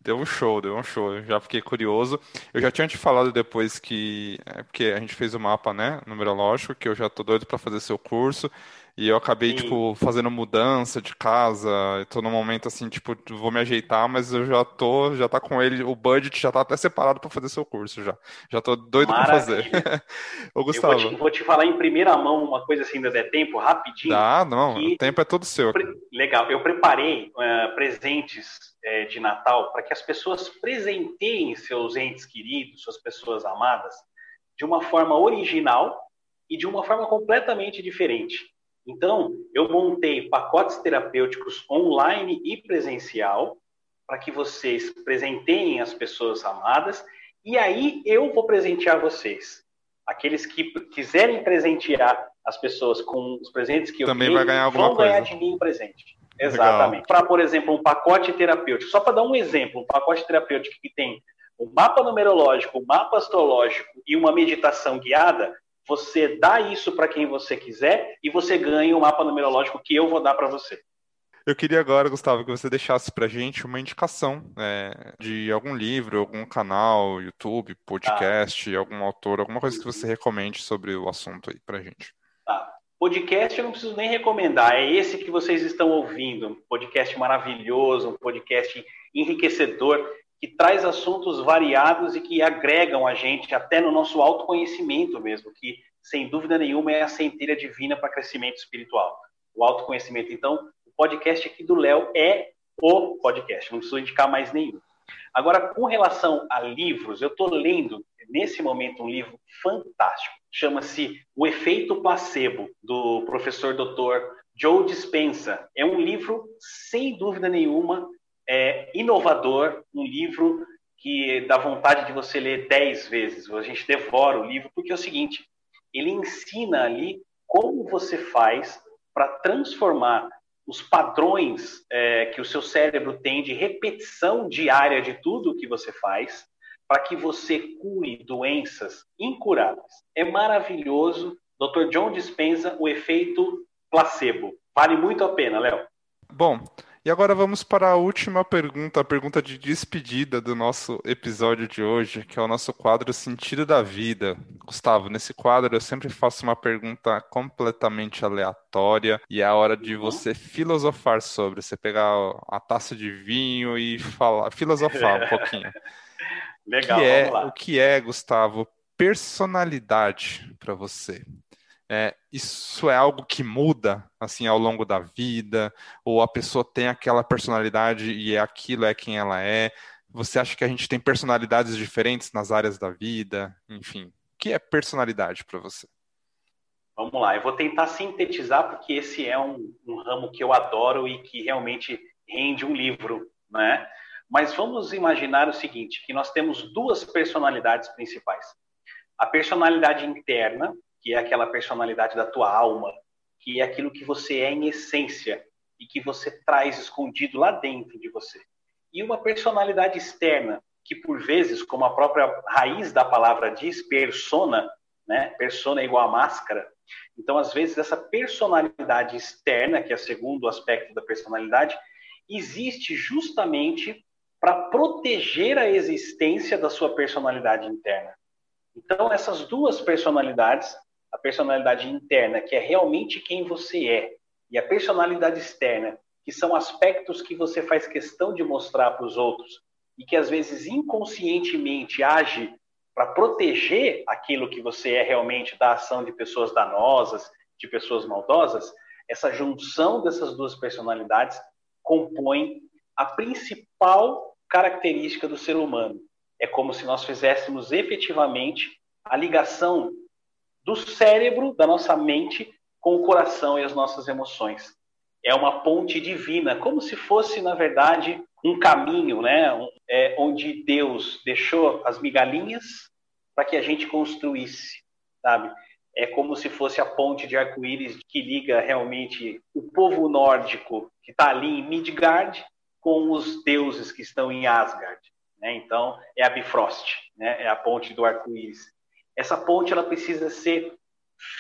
Deu um show, deu um show. Eu já fiquei curioso. Eu já tinha te falado depois que. É porque a gente fez o mapa, né? Numerológico, que eu já tô doido para fazer seu curso. E eu acabei, Sim. tipo, fazendo mudança de casa. Tô num momento assim, tipo, vou me ajeitar, mas eu já tô, já tá com ele, o budget já tá até separado para fazer seu curso já. Já tô doido para fazer. [laughs] Ô, Gustavo. Eu vou te, vou te, falar em primeira mão uma coisa assim, ainda der tempo, rapidinho. Ah, não, o tempo é todo seu. Legal, eu preparei uh, presentes uh, de Natal para que as pessoas presenteiem seus entes queridos, suas pessoas amadas, de uma forma original e de uma forma completamente diferente. Então, eu montei pacotes terapêuticos online e presencial para que vocês presenteiem as pessoas amadas e aí eu vou presentear vocês. Aqueles que quiserem presentear as pessoas com os presentes que eu Também vai ganhar alguma vão coisa. ganhar de mim um presente. Exatamente. Para, por exemplo, um pacote terapêutico, só para dar um exemplo, um pacote terapêutico que tem o um mapa numerológico, o um mapa astrológico e uma meditação guiada, você dá isso para quem você quiser e você ganha o um mapa numerológico que eu vou dar para você. Eu queria agora, Gustavo, que você deixasse para gente uma indicação é, de algum livro, algum canal, YouTube, podcast, ah. algum autor, alguma coisa que você recomende sobre o assunto aí para gente. Tá. Podcast eu não preciso nem recomendar, é esse que vocês estão ouvindo, um podcast maravilhoso, um podcast enriquecedor, que traz assuntos variados e que agregam a gente até no nosso autoconhecimento mesmo, que sem dúvida nenhuma é a centelha divina para crescimento espiritual. O autoconhecimento. Então, podcast aqui do Léo é o podcast, não preciso indicar mais nenhum. Agora, com relação a livros, eu estou lendo nesse momento um livro fantástico, chama-se O Efeito Placebo, do professor doutor Joe Dispenza. É um livro, sem dúvida nenhuma, é, inovador, um livro que dá vontade de você ler dez vezes. A gente devora o livro, porque é o seguinte, ele ensina ali como você faz para transformar os padrões é, que o seu cérebro tem de repetição diária de tudo que você faz para que você cure doenças incuráveis. É maravilhoso. Dr. John Dispenza, o efeito placebo. Vale muito a pena, Léo. Bom, e agora vamos para a última pergunta, a pergunta de despedida do nosso episódio de hoje, que é o nosso quadro Sentido da Vida. Gustavo, nesse quadro eu sempre faço uma pergunta completamente aleatória e é a hora de você filosofar sobre, você pegar a taça de vinho e falar, filosofar um pouquinho. [laughs] Legal, que é, O que é, Gustavo, personalidade para você? É, isso é algo que muda assim ao longo da vida, ou a pessoa tem aquela personalidade e é aquilo é quem ela é. Você acha que a gente tem personalidades diferentes nas áreas da vida? Enfim, o que é personalidade para você? Vamos lá, eu vou tentar sintetizar porque esse é um, um ramo que eu adoro e que realmente rende um livro, né? Mas vamos imaginar o seguinte, que nós temos duas personalidades principais. A personalidade interna, que é aquela personalidade da tua alma, que é aquilo que você é em essência e que você traz escondido lá dentro de você. E uma personalidade externa, que por vezes, como a própria raiz da palavra diz, persona, né? Persona é igual a máscara. Então, às vezes, essa personalidade externa, que é o segundo aspecto da personalidade, existe justamente para proteger a existência da sua personalidade interna. Então, essas duas personalidades, a personalidade interna, que é realmente quem você é, e a personalidade externa, que são aspectos que você faz questão de mostrar para os outros e que às vezes inconscientemente age para proteger aquilo que você é realmente da ação de pessoas danosas, de pessoas maldosas, essa junção dessas duas personalidades compõe a principal característica do ser humano. É como se nós fizéssemos efetivamente a ligação do cérebro, da nossa mente, com o coração e as nossas emoções. É uma ponte divina, como se fosse, na verdade, um caminho, né? É, onde Deus deixou as migalhinhas para que a gente construísse, sabe? É como se fosse a ponte de arco-íris que liga realmente o povo nórdico que está ali em Midgard com os deuses que estão em Asgard. Né? Então, é a Bifrost, né? é a ponte do arco-íris. Essa ponte ela precisa ser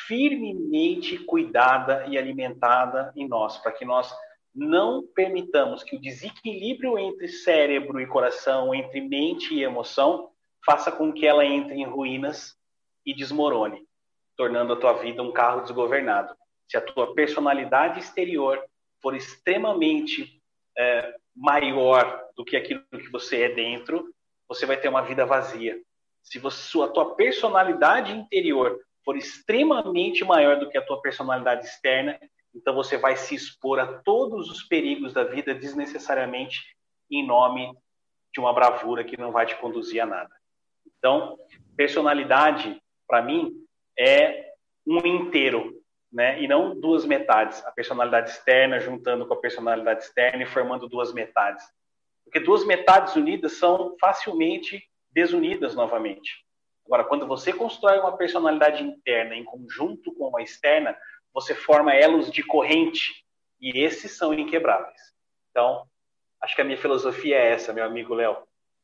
firmemente cuidada e alimentada em nós, para que nós não permitamos que o desequilíbrio entre cérebro e coração, entre mente e emoção, faça com que ela entre em ruínas e desmorone, tornando a tua vida um carro desgovernado. Se a tua personalidade exterior for extremamente é, maior do que aquilo que você é dentro, você vai ter uma vida vazia. Se você, tua personalidade interior for extremamente maior do que a tua personalidade externa, então você vai se expor a todos os perigos da vida desnecessariamente em nome de uma bravura que não vai te conduzir a nada. Então, personalidade, para mim, é um inteiro, né? E não duas metades. A personalidade externa juntando com a personalidade externa e formando duas metades. Porque duas metades unidas são facilmente desunidas novamente. Agora, quando você constrói uma personalidade interna em conjunto com a externa, você forma elos de corrente. E esses são inquebráveis. Então, acho que a minha filosofia é essa, meu amigo Léo.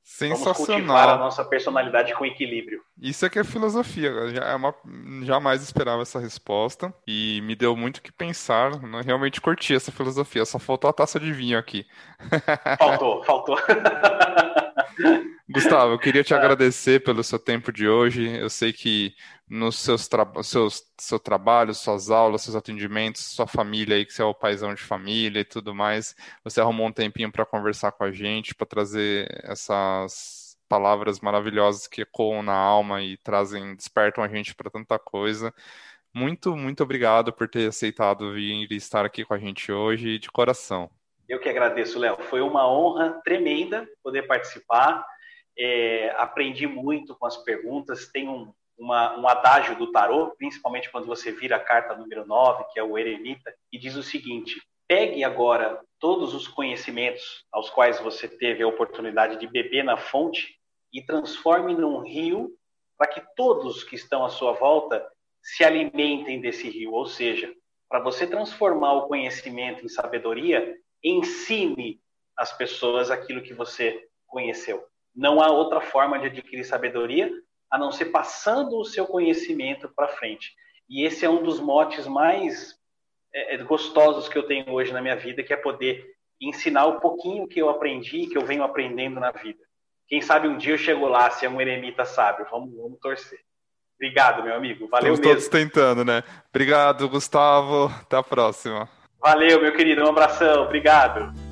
Sensacional. Vamos cultivar a nossa personalidade com equilíbrio. Isso é que é filosofia. É uma... Jamais esperava essa resposta e me deu muito o que pensar. Né? Realmente curti essa filosofia. Só faltou a taça de vinho aqui. [laughs] Faltou, faltou. [laughs] Gustavo, eu queria te agradecer pelo seu tempo de hoje. Eu sei que nos seus, tra seus seu trabalho, suas aulas, seus atendimentos, sua família aí, que você é o paizão de família e tudo mais, você arrumou um tempinho para conversar com a gente, para trazer essas palavras maravilhosas que ecoam na alma e trazem, despertam a gente para tanta coisa. Muito, muito obrigado por ter aceitado vir e estar aqui com a gente hoje, de coração. Eu que agradeço, Léo. Foi uma honra tremenda poder participar. É, aprendi muito com as perguntas. Tem um, uma, um adágio do tarô, principalmente quando você vira a carta número 9, que é o eremita, e diz o seguinte: pegue agora todos os conhecimentos aos quais você teve a oportunidade de beber na fonte e transforme num rio para que todos que estão à sua volta se alimentem desse rio. Ou seja, para você transformar o conhecimento em sabedoria, ensine as pessoas aquilo que você conheceu. Não há outra forma de adquirir sabedoria a não ser passando o seu conhecimento para frente. E esse é um dos motes mais é, é, gostosos que eu tenho hoje na minha vida, que é poder ensinar o pouquinho que eu aprendi, que eu venho aprendendo na vida. Quem sabe um dia eu chego lá, se é um eremita sábio. Vamos, vamos torcer. Obrigado, meu amigo. Valeu Estamos mesmo. todos tentando, né? Obrigado, Gustavo. Até a próxima. Valeu, meu querido. Um abração. Obrigado.